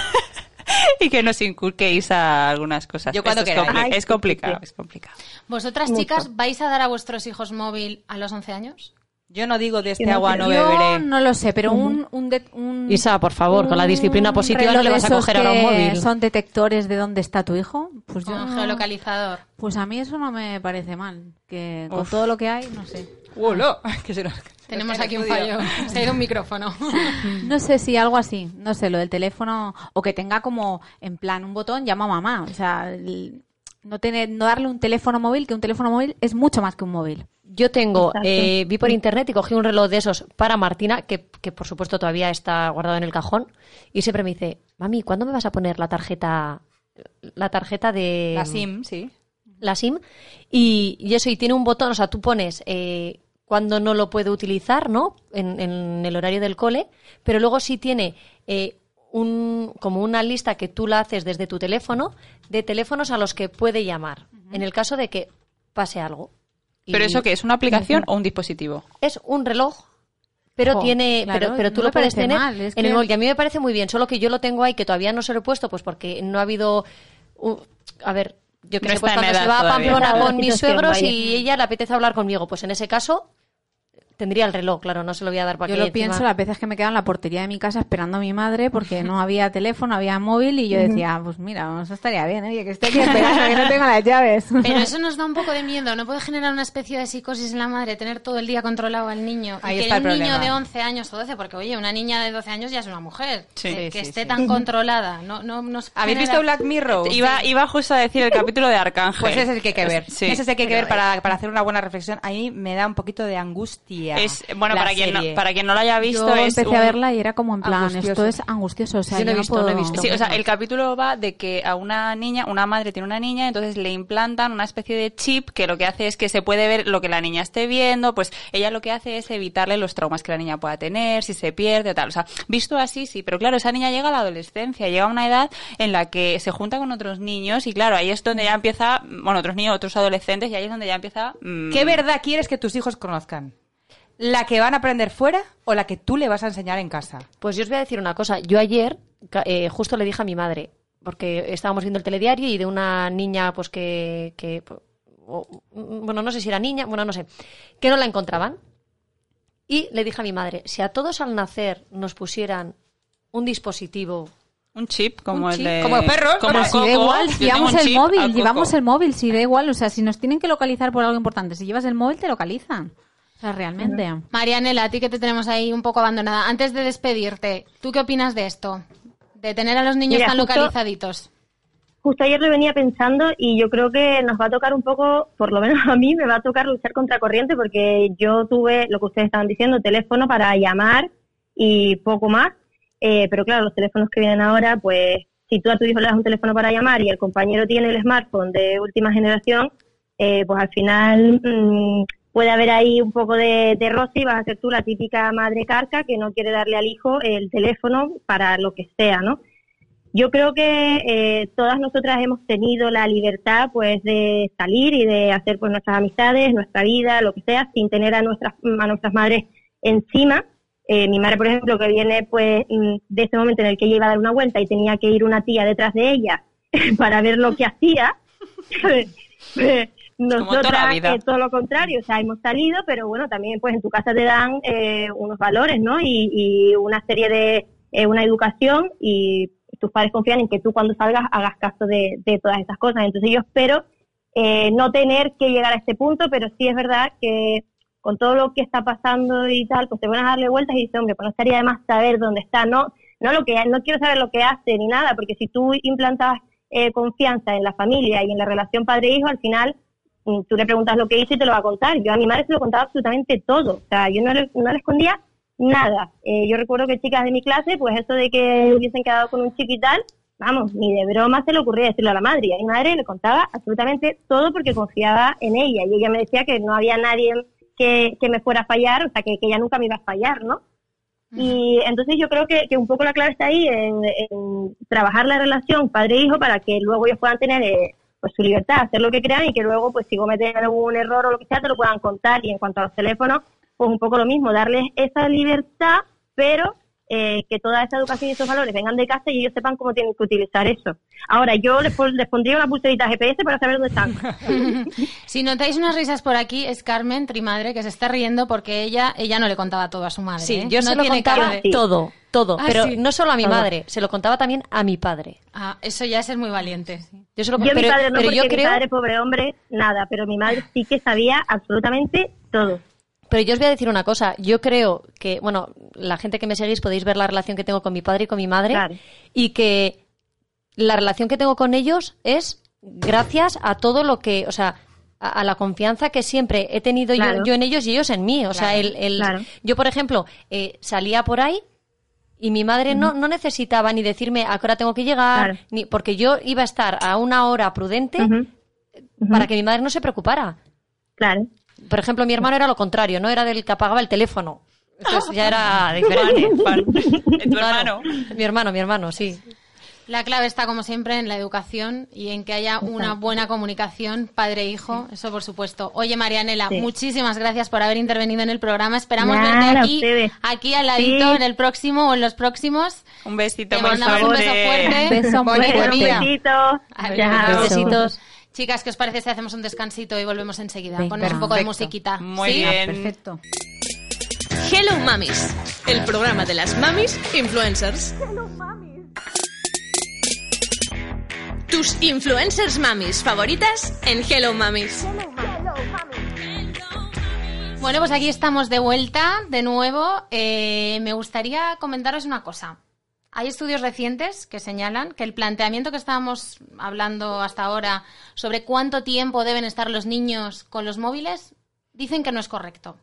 y que nos inculquéis a algunas cosas. Yo cuando es, queráis. compli- Ay, es complicado, sí, sí. es complicado. ¿Vosotras, Mucho. chicas, vais a dar a vuestros hijos móvil a los 11 años? Yo no digo de este agua no Yo beberé. no lo sé, pero un, un, de- un- Isa, por favor, con la un disciplina positiva reloj no le vas a esos coger ahora un que móvil. Son detectores de dónde está tu hijo. Pues yo no- geolocalizador. Pues a mí eso no me parece mal. Que con Uf. todo lo que hay, no sé. ¡Hola! Que se nos- Tenemos aquí un fallo. Se ha ido un micrófono. No sé si algo así. No sé, lo del teléfono. O que tenga como, en plan, un botón, llama a mamá. O sea, el- no, tener, no darle un teléfono móvil, que un teléfono móvil es mucho más que un móvil. Yo tengo, eh, vi por internet y cogí un reloj de esos para Martina, que, que por supuesto todavía está guardado en el cajón, y siempre me dice, mami, ¿cuándo me vas a poner la tarjeta, la tarjeta de La SIM, sí. la SIM? Y, y eso, y tiene un botón, o sea, tú pones eh, cuando no lo puede utilizar, ¿no? En, en el horario del cole, pero luego sí tiene eh, un, como una lista que tú la haces desde tu teléfono de teléfonos a los que puede llamar, en el caso de que pase algo. ¿Pero Y- eso qué? ¿Es una aplicación o un dispositivo? es un reloj, pero tiene, claro, pero, pero tú no lo puedes parece tener mal, es en que- el móvil. Y a mí me parece muy bien, solo que yo lo tengo ahí que todavía no se lo he puesto, pues porque no ha habido, un- a ver, yo que No sé, pues cuando se va a. Pamplona con mis suegros y ella le apetece hablar conmigo, pues en ese caso Tendría el reloj, claro, no se lo voy a dar para Yo que lo encima- pienso las veces que me quedo en la portería de mi casa esperando a mi madre porque no había teléfono, había móvil y yo decía, pues mira, eso estaría bien, oye, que esté aquí esperando, que no tenga las llaves. Pero eso nos da un poco de miedo, ¿no puede generar una especie de psicosis en la madre, tener todo el día controlado al niño? Ahí y que está el un niño problema. de 11 años o 12, porque oye, una niña de 12 años ya es una mujer, Sí. que, Sí, que sí, esté sí. tan controlada, no, no nos ¿Habéis genera- visto Black Mirror? Iba, iba justo a decir el capítulo de Arcángel. Pues ese es el que hay que ver. Sí. Ese es el que hay que ver para, para hacer una buena reflexión. A mí me da un poquito de angustia. Es, bueno, la para quien, no, para quien no lo haya visto, Yo es empecé un- a verla y era como en plan, Angustioso. esto es angustioso, o sea, Yo no he yo visto, no he puedo- visto. Sí, o sea, el capítulo va de que a una niña, una madre tiene una niña, entonces le implantan una especie de chip que lo que hace es que se puede ver lo que la niña esté viendo, pues ella lo que hace es evitarle los traumas que la niña pueda tener, si se pierde, tal. O sea, visto así, sí, pero claro, esa niña llega a la adolescencia, llega a una edad en la que se junta con otros niños y claro, ahí es donde ya empieza, bueno, otros niños, otros adolescentes y ahí es donde ya empieza... mm, ¿Qué verdad quieres que tus hijos conozcan? ¿La que van a aprender fuera o la que tú le vas a enseñar en casa? Pues yo os voy a decir una cosa. Yo ayer ca- eh, justo le dije a mi madre, porque estábamos viendo el telediario y de una niña, pues que, que o- bueno, no sé si era niña, bueno, no sé, que no la encontraban. Y le dije a mi madre, si a todos al nacer nos pusieran un dispositivo, Un chip como Un el de... como perros, como Si da igual, si llevamos el móvil, llevamos el móvil, si da igual, o sea, si nos tienen que localizar por algo importante, si llevas el móvil te localizan. O sea, realmente. Marianela, a ti que te tenemos ahí un poco abandonada, antes de despedirte, ¿tú qué opinas de esto? De tener a los niños Mira, tan justo- localizaditos. Justo ayer lo venía pensando y yo creo que nos va a tocar un poco, por lo menos a mí me va a tocar luchar contra corriente porque yo tuve lo que ustedes estaban diciendo, teléfono para llamar y poco más. Eh, pero claro, los teléfonos que vienen ahora, pues si tú a tu hijo le das un teléfono para llamar y el compañero tiene el smartphone de última generación, eh, pues al final mm, puede haber ahí un poco de, de roce y vas a ser tú la típica madre carca que no quiere darle al hijo el teléfono para lo que sea, ¿no? Yo creo que eh, todas nosotras hemos tenido la libertad pues de salir y de hacer pues nuestras amistades, nuestra vida, lo que sea, sin tener a nuestras a nuestras madres encima. Eh, mi madre, por ejemplo, que viene pues mm, de ese momento en el que ella iba a dar una vuelta y tenía que ir una tía detrás de ella para ver lo que hacía. nosotras eh, todo lo contrario, o sea, hemos salido, pero bueno, también pues en tu casa te dan eh, unos valores, ¿no? Y, y una serie de, eh, una educación y tus padres confían en que tú cuando salgas hagas caso de, de todas esas cosas. Entonces yo espero eh, no tener que llegar a este punto, pero sí es verdad que con todo lo que está pasando y tal, pues te van a darle vueltas y dices, hombre, pues no estaría de más saber dónde está, no, no lo que, no quiero saber lo que hace ni nada, porque si tú implantas eh, confianza en la familia y en la relación padre-hijo, al final tú le preguntas lo que hizo y te lo va a contar. Yo a mi madre se lo contaba absolutamente todo, o sea, yo no le, no le escondía nada. Eh, yo recuerdo que chicas de mi clase, pues eso de que hubiesen quedado con un chico y tal, vamos, ni de broma se le ocurría decirlo a la madre. Y a mi madre le contaba absolutamente todo porque confiaba en ella. Y ella me decía que no había nadie que, que me fuera a fallar, o sea, que, que ella nunca me iba a fallar, ¿no? Y entonces yo creo que, que un poco la clave está ahí en, en trabajar la relación padre-hijo para que luego ellos puedan tener eh, pues su libertad, hacer lo que crean y que luego, pues si cometen algún error o lo que sea, te lo puedan contar. Y en cuanto a los teléfonos, pues un poco lo mismo, darles esa libertad, pero eh, que toda esa educación y esos valores vengan de casa y ellos sepan cómo tienen que utilizar eso. Ahora, yo les, les pondría una pulserita GPS para saber dónde están. Si notáis unas risas por aquí, es Carmen, trimadre, que se está riendo porque ella ella no le contaba todo a su madre. Sí, ¿eh? yo No se lo tiene contaba cara de- todo, todo, Ah, pero sí. no solo a mi Todo. madre, se lo contaba también a mi padre. Ah, eso ya es ser muy valiente. Yo se lo Yo pero, mi padre no, pero porque yo mi padre, pobre hombre, nada, pero mi madre sí que sabía absolutamente todo. Pero yo os voy a decir una cosa, yo creo que, bueno, la gente que me seguís podéis ver la relación que tengo con mi padre y con mi madre Claro. y que la relación que tengo con ellos es gracias a todo lo que, o sea, a, a la confianza que siempre he tenido yo- Claro. yo, en ellos y ellos en mí. O sea, el, el- yo, por ejemplo, eh, salía por ahí y mi madre no, no necesitaba ni decirme a qué hora tengo que llegar, ni porque yo iba a estar a una hora prudente para que mi madre no se preocupara. Claro. Por ejemplo, mi hermano era lo contrario, no era del que apagaba el teléfono. Entonces ya era diferente. ¿Tu Claro. hermano? Mi hermano, mi hermano, sí. La clave está, como siempre, en la educación y en que haya una buena comunicación padre-hijo, eso por supuesto. Oye, Marianela, Sí. muchísimas gracias por haber intervenido en el programa. Esperamos Nada, verte aquí, ustedes. aquí al ladito, Sí. en el próximo o en los próximos. Un besito Te muy mandamos un beso fuerte. Un beso fuerte. Besitos. Adiós. Chao. Besitos. Chicas, ¿qué os parece si hacemos un descansito y volvemos enseguida? Venga. Ponemos un poco de musiquita. Muy ¿Sí? bien. Perfecto. Hello Mamis, el programa de las mamis influencers. Tus influencers mamis favoritas en Hello Mamis. Bueno, pues aquí estamos de vuelta, de nuevo. Eh, me gustaría comentaros una cosa. Hay estudios recientes que señalan que el planteamiento que estábamos hablando hasta ahora sobre cuánto tiempo deben estar los niños con los móviles, dicen que no es correcto.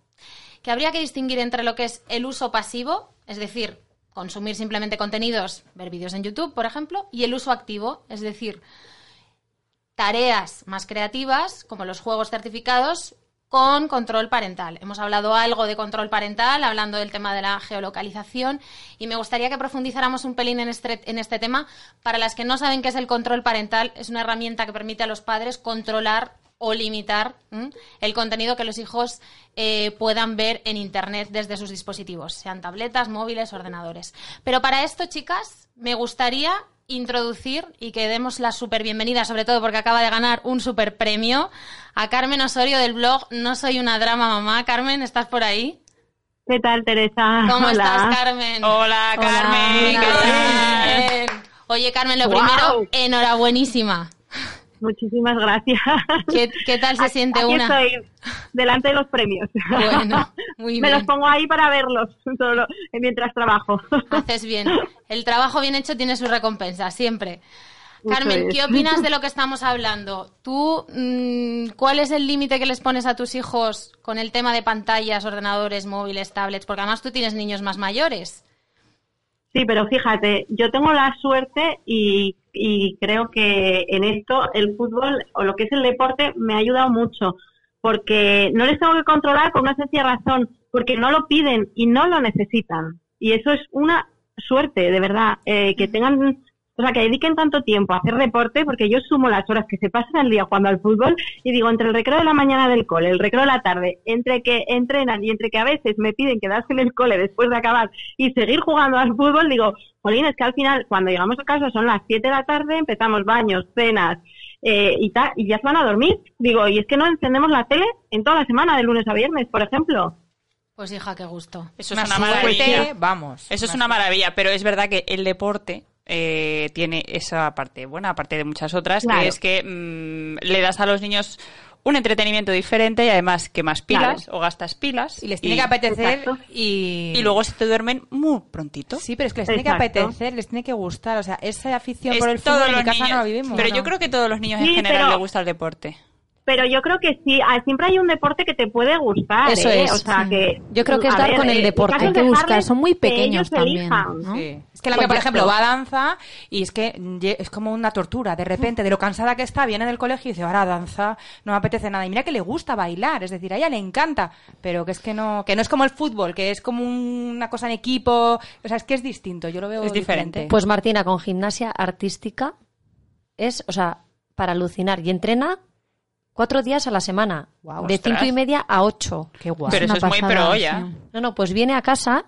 Que habría que distinguir entre lo que es el uso pasivo, es decir, consumir simplemente contenidos, ver vídeos en YouTube, por ejemplo, y el uso activo, es decir, tareas más creativas, como los juegos certificados, con control parental. Hemos hablado algo de control parental, hablando del tema de la geolocalización, y me gustaría que profundizáramos un pelín en este, este tema. Para las que no saben qué es el control parental, es una herramienta que permite a los padres controlar o limitar el contenido que los hijos eh, puedan ver en Internet desde sus dispositivos, sean tabletas, móviles, ordenadores. Pero para esto, chicas, me gustaría introducir y que demos la super bienvenida, sobre todo porque acaba de ganar un super premio, a Carmen Osorio del blog No Soy una Drama Mamá. Carmen, ¿estás por ahí? ¿Qué tal, Teresa? ¿Cómo Hola. estás, Carmen? Hola, Carmen. ¿qué tal? Oye, Carmen, lo primero, enhorabuenísima. Muchísimas gracias. ¿Qué, qué tal se siente Aquí una? estoy, delante de los premios. Bueno, muy Me bien. los pongo ahí para verlos solo, mientras trabajo. Haces bien. El trabajo bien hecho tiene su recompensa, siempre. Carmen. ¿qué opinas de lo que estamos hablando? ¿Tú mm, cuál es el límite que les pones a tus hijos con el tema de pantallas, ordenadores, móviles, tablets? Porque además tú tienes niños más mayores. Sí, pero fíjate, yo tengo la suerte y, y creo que en esto el fútbol o lo que es el deporte me ha ayudado mucho, porque no les tengo que controlar por una sencilla razón, porque no lo piden y no lo necesitan. Y eso es una suerte, de verdad, eh, que tengan, o sea, que dediquen tanto tiempo a hacer deporte, porque yo sumo las horas que se pasan al día jugando al fútbol y digo, entre el recreo de la mañana del cole, el recreo de la tarde, entre que entrenan y entre que a veces me piden quedarse en el cole después de acabar y seguir jugando al fútbol, digo, Jolín, es que al final, cuando llegamos a casa son las 7 de la tarde, empezamos baños, cenas eh, y tal, y ya se van a dormir. Digo, y es que no encendemos la tele en toda la semana, de lunes a viernes, por ejemplo. Pues hija, qué gusto. Eso es Una maravilla. vamos. Eso es una maravilla, pero es verdad que el deporte eh, tiene esa parte buena, aparte de muchas otras, Claro. que es que mm, le das a los niños un entretenimiento diferente y además quemas pilas o gastas pilas. Y les tiene que apetecer y... y luego se te duermen muy prontito. Sí, pero es que les tiene que apetecer, les tiene que gustar. O sea, esa afición Es por el fútbol en mi casa niños. no la vivimos. Pero ¿no? yo creo que todos los niños en general pero- les gusta el deporte. Pero yo creo que sí, ah, siempre hay un deporte que te puede gustar. Eso ¿eh? es, O sea, sí. que, Yo creo que es a dar ver, con el deporte, que buscar, son muy que pequeños ellos también, elijan. ¿no? Sí. Es que la mía, por ejemplo, va a danza y es que es como una tortura. De repente, de lo cansada que está, viene del colegio y dice, ahora danza, no me apetece nada. Y mira que le gusta bailar, es decir, a ella le encanta, pero que es que no, que no es como el fútbol, que es como un- una cosa en equipo. O sea, es que es distinto, yo lo veo Es diferente. Pues Martina, con gimnasia artística es, o sea, para alucinar. Y entrena cuatro días a la semana, Guau, de ostras. cinco y media a ocho. Qué guay. Pero eso una es muy pro ya. sí. No, no, pues viene a casa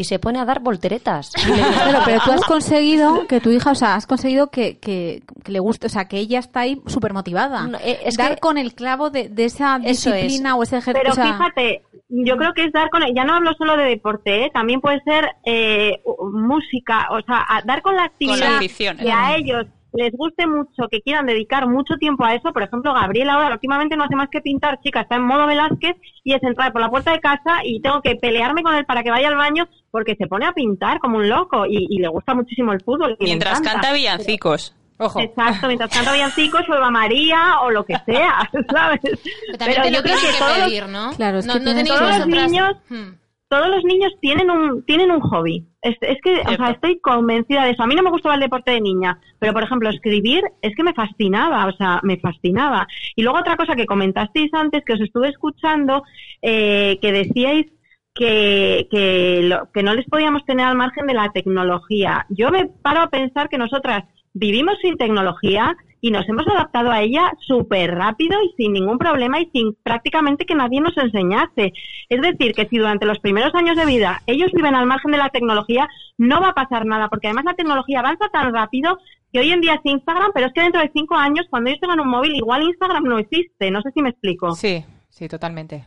y se pone a dar volteretas. Claro, pero tú has conseguido que tu hija, o sea, has conseguido que, que, que le guste, o sea, que ella está ahí súper motivada. No, eh, es Dar que- con el clavo de, de esa es. disciplina o ese ejercicio. Pero o sea, fíjate, yo creo que es dar con, ya no hablo solo de deporte, ¿eh? también puede ser eh, música, o sea, a- dar con la actividad afición, que a ellos les guste mucho, que quieran dedicar mucho tiempo a eso. Por ejemplo, Gabriela ahora últimamente no hace más que pintar, chica, está en modo Velázquez y es entrar por la puerta de casa y tengo que pelearme con él para que vaya al baño porque se pone a pintar como un loco y, y le gusta muchísimo el fútbol. Mientras canta villancicos. Ojo. Exacto, mientras canta villancicos o Eva María o lo que sea, ¿sabes? Pero también te yo creo que que todos los- pedir, ¿no? Claro, es no, que no tienes- tenéis todos los niños- Hmm. Todos los niños tienen un tienen un hobby. Es, es que, o sea, estoy convencida de eso. A mí no me gustaba el deporte de niña, pero por ejemplo, escribir es que me fascinaba, o sea, me fascinaba. Y luego otra cosa que comentasteis antes, que os estuve escuchando, eh, que decíais que, que, lo- que no les podíamos tener al margen de la tecnología. Yo me paro a pensar que nosotras vivimos sin tecnología y nos hemos adaptado a ella súper rápido y sin ningún problema y sin prácticamente que nadie nos enseñase. Es decir, que si durante los primeros años de vida ellos viven al margen de la tecnología, no va a pasar nada, porque además la tecnología avanza tan rápido que hoy en día es Instagram, pero es que dentro de cinco años, cuando ellos tengan un móvil, igual Instagram no existe. No sé si me explico. Sí, sí, totalmente.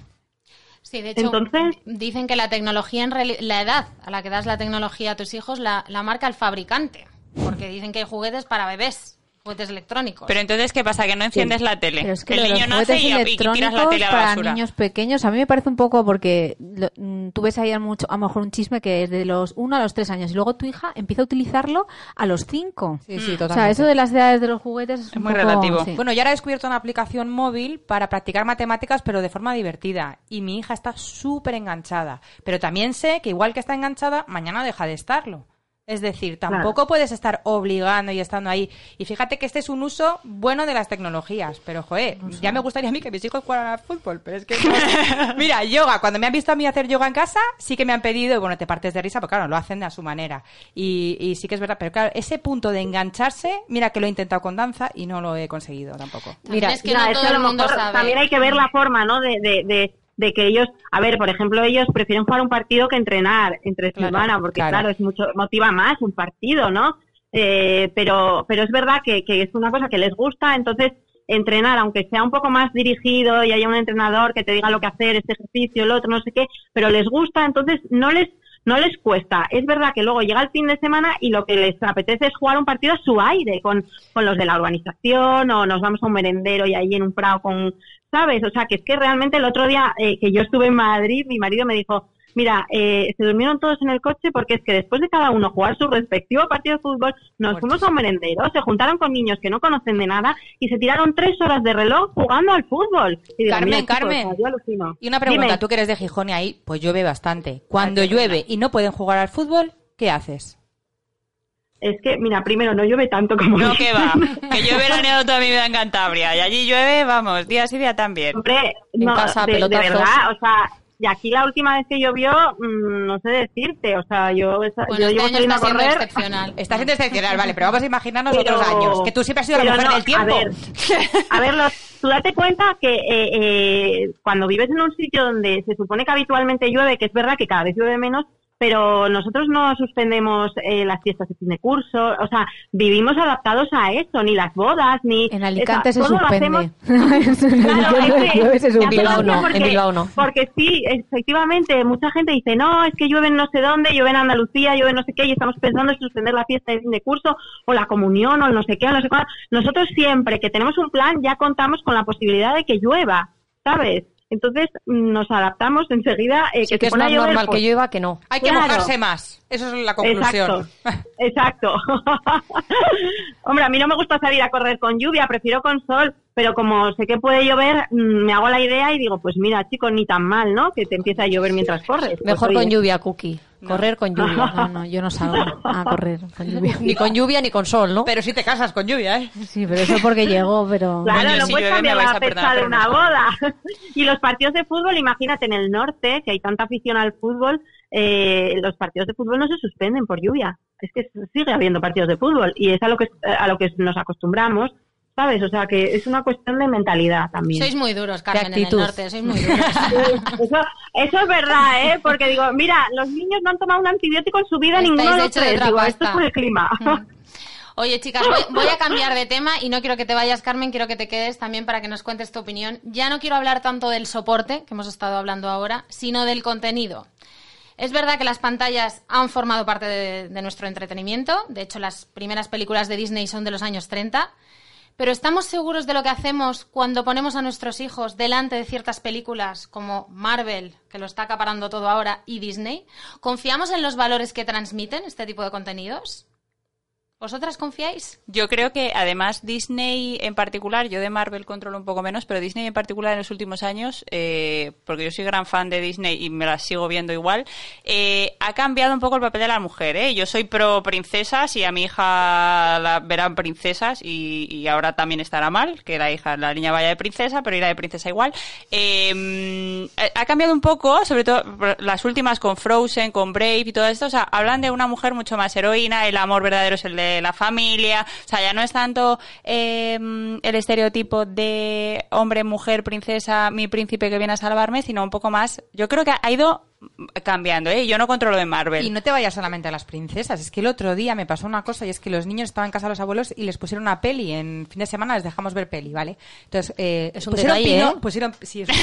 Sí, de hecho, Entonces- dicen que la tecnología, en la edad a la que das la tecnología a tus hijos, la, la marca el fabricante. Porque dicen que hay juguetes para bebés, juguetes electrónicos. Pero entonces, ¿qué pasa? Que no enciendes la tele. Pero es que el niño los nace juguetes y, y tiras la electrónicos tele a la para basura. niños pequeños, a mí me parece un poco porque lo- mm, tú ves ahí a, mucho, a lo mejor un chisme que es de los 1 a los 3 años y luego tu hija empieza a utilizarlo a los 5. Sí, sí, O totalmente. sea, eso de las edades de los juguetes es, Es un muy poco- relativo. sí. Bueno, yo ahora he descubierto una aplicación móvil para practicar matemáticas, pero de forma divertida. Y mi hija está súper enganchada. Pero también sé que igual que está enganchada, mañana deja de estarlo. Es decir, tampoco puedes estar obligando y estando ahí. Y fíjate que este es un uso bueno de las tecnologías. Pero, joder, ya me gustaría a mí que mis hijos jugaran al fútbol. Pero es que. no. Mira, yoga. Cuando me han visto a mí hacer yoga en casa, sí que me han pedido, y bueno, te partes de risa, porque claro, lo hacen a su manera. Y, y sí que es verdad. Pero claro, ese punto de engancharse, mira que lo he intentado con danza y no lo he conseguido tampoco. También Mira, es que no es todo el mundo mejor sabe. también hay que ver la forma, ¿no? De, de, de, de que ellos, a ver, por ejemplo, ellos prefieren jugar un partido que entrenar entre Claro, semana, porque claro. claro. es mucho, motiva más un partido, ¿no? Eh, pero, pero es verdad que, que es una cosa que les gusta, entonces entrenar, aunque sea un poco más dirigido y haya un entrenador que te diga lo que hacer, este ejercicio, el otro, no sé qué, pero les gusta, entonces no les no les cuesta. Es verdad que luego llega el fin de semana y lo que les apetece es jugar un partido a su aire con, con los de la urbanización o nos vamos a un merendero y ahí en un prado con, ¿sabes? O sea, que es que realmente el otro día eh, que yo estuve en Madrid, mi marido me dijo, mira, eh, se durmieron todos en el coche porque es que después de cada uno jugar su respectivo partido de fútbol, nos fuimos a un merendero, se juntaron con niños que no conocen de nada y se tiraron tres horas de reloj jugando al fútbol. Y digo, Carmen, Carmen. o sea, yo alucino. Y una pregunta, Dime. tú que eres de Gijón y ahí, pues llueve bastante. Cuando llueve y no pueden jugar al fútbol, ¿qué haces? Es que, mira, primero no llueve tanto como No, que va. Que yo he veraneado toda mi vida en Cantabria y allí llueve, vamos, día sí, día también. Hombre, no, casa, de, verdad, o sea, y aquí la última vez que llovió, mm, no sé decirte, o sea, yo, esa- Bueno, yo este llevo saliendo está a siendo correr. excepcional. Está siendo excepcional, vale, pero vamos a imaginarnos Pero- otros años. Que tú siempre has sido la mujer no, del tiempo. A ver, a ver, los- tú date cuenta que eh, eh, cuando vives en un sitio donde se supone que habitualmente llueve, que es verdad que cada vez llueve menos, pero nosotros no suspendemos eh, las fiestas de fin de curso, o sea, vivimos adaptados a eso, ni las bodas, ni... En Alicante o sea, se todo lo suspende. hacemos- En. Bilbao no, porque- en Bilbao no. Porque sí, efectivamente, mucha gente dice, no, es que llueve en no sé dónde, llueve en Andalucía, llueve en no sé qué, y estamos pensando en suspender la fiesta de fin de curso, o la comunión, o el no sé qué, o no sé cuál. Nosotros siempre que tenemos un plan ya contamos con la posibilidad de que llueva, ¿sabes? Entonces nos adaptamos enseguida. Eh, Sí que que se es más llover, normal pues, que llueva que no. Hay que Claro. mojarse más. Eso es la conclusión. Exacto, exacto. Hombre, a mí no me gusta salir a correr con lluvia, prefiero con sol, pero como sé que puede llover, mm, me hago la idea y digo, pues mira, chicos, ni tan mal, ¿no? Que te empieza a llover mientras corres. Pues, Mejor con lluvia, Cookie. Correr con lluvia. No, no, yo no salgo a correr con lluvia. Ni con lluvia ni con sol, ¿no? Pero si te casas con lluvia, ¿eh? Sí, pero eso porque llegó, pero... Claro, Coño, no si puedes cambiar la fecha de una no. boda. y los partidos de fútbol, imagínate, en el norte, que hay tanta afición al fútbol, eh, los partidos de fútbol no se suspenden por lluvia. Es que sigue habiendo partidos de fútbol y es a lo que, a lo que nos acostumbramos, ¿sabes? O sea, que es una cuestión de mentalidad también. Sois muy duros, Carmen, en el norte. Sois muy duros. Eso, eso es verdad, ¿eh? Porque digo, mira, los niños no han tomado un antibiótico en su vida, Estáis ninguno de los de Digo, esto es por el clima. Oye, chicas, voy, voy a cambiar de tema y no quiero que te vayas, Carmen, quiero que te quedes también para que nos cuentes tu opinión. Ya no quiero hablar tanto del soporte, que hemos estado hablando ahora, sino del contenido. Es verdad que las pantallas han formado parte de, de nuestro entretenimiento, de hecho las primeras películas de Disney son de los años 30, pero ¿estamos seguros de lo que hacemos cuando ponemos a nuestros hijos delante de ciertas películas como Marvel, que lo está acaparando todo ahora, y Disney? ¿Confiamos en los valores que transmiten este tipo de contenidos? ¿Vosotras confiáis? Yo creo que además Disney en particular, yo de Marvel controlo un poco menos, pero Disney en particular en los últimos años, eh, porque yo soy gran fan de Disney y me las sigo viendo igual, eh, ha cambiado un poco el papel de la mujer. ¿eh? Yo soy pro princesas y a mi hija la verán princesas y, y ahora también estará mal que la hija, la niña vaya de princesa, pero irá de princesa igual. Eh, ha cambiado un poco, sobre todo las últimas con Frozen, con Brave y todo esto. O sea, hablan de una mujer mucho más heroína, el amor verdadero es el de de la familia. O sea, ya no es tanto eh, el estereotipo de hombre, mujer, princesa, mi príncipe que viene a salvarme, sino un poco más. Yo creo que ha ido cambiando, ¿eh? Yo no controlo de Marvel. Y no te vayas solamente a las princesas. Es que el otro día me pasó una cosa y es que los niños estaban en casa de los abuelos y les pusieron una peli. En fin de semana les dejamos ver peli, ¿vale? Entonces, eh, Es un pusieron detalle, Pino- ¿eh? pusieron- sí, es un.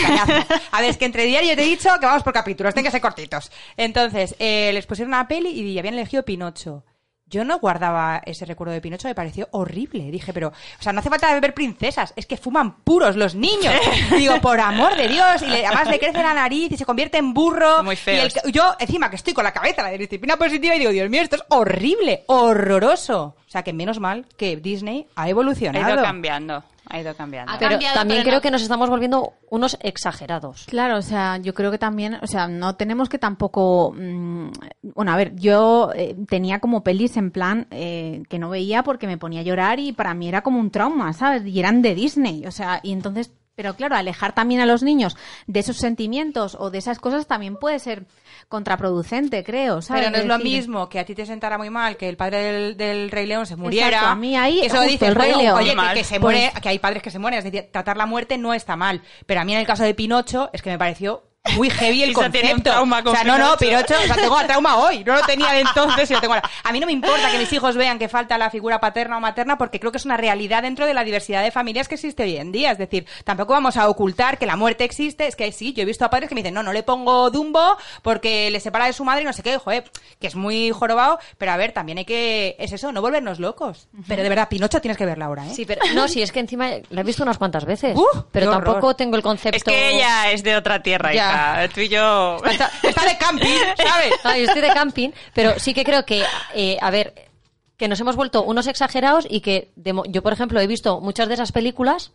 A ver, es que entre diario te he dicho que vamos por capítulos, tienen que ser cortitos. Entonces, eh, les pusieron una peli y habían elegido Pinocho. Yo no guardaba ese recuerdo de Pinocho, me pareció horrible. Dije, pero, o sea, no hace falta beber princesas, es que fuman puros los niños. Digo, por amor de Dios, y le- además le crece la nariz y se convierte en burro. Muy el- yo, encima que estoy con la cabeza, la de disciplina positiva, y digo, Dios mío, esto es horrible, horroroso. O sea, que menos mal que Disney ha ha evolucionado. ido cambiando. Ha ido cambiando. Ha Pero cambiado, también pero creo no- que nos estamos volviendo unos exagerados. Claro, o sea, yo creo que también, o sea, no tenemos que tampoco, mm, bueno, a ver, yo eh, tenía como pelis en plan eh, que no veía porque me ponía a llorar y para mí era como un trauma, ¿sabes? Y eran de Disney, o sea, y entonces, pero claro, alejar también a los niños de esos sentimientos o de esas cosas también puede ser contraproducente, creo, ¿sabes? Pero no es lo Decir- mismo que a ti te sentara muy mal que el padre del, del Rey León se muriera. Exacto, a mí ahí, Eso dices, el Rey León. oye, que, se Pues- muere, que hay padres que se mueren, es decir, tratar la muerte no está mal. Pero a mí en el caso de Pinocho es que me pareció muy heavy el concepto. tiene un trauma con o sea, no, no, Pinocho. O sea, tengo trauma hoy, no lo tenía de entonces y lo tengo ahora. A mí no me importa que mis hijos vean que falta la figura paterna o materna porque creo que es una realidad dentro de la diversidad de familias que existe hoy en día. Es decir, tampoco vamos a ocultar que la muerte existe. Es que sí, yo he visto a padres que me dicen, no, no le pongo Dumbo porque le separa de su madre y no sé qué, joder, que es muy jorobado, pero a ver, también hay que, es eso, no volvernos locos. Pero de verdad, Pinocho tienes que verla ahora, ¿eh? Sí, pero no, sí, es que encima la he visto unas cuantas veces. ¡Uh! pero tampoco tengo el concepto. Es que ella es de otra tierra, Ya. hija. Tú y yo... Está, está de camping, ¿sabes? Yo estoy de camping, pero sí que creo que, eh, a ver, que nos hemos vuelto unos exagerados y que de yo, por ejemplo, he visto muchas de esas películas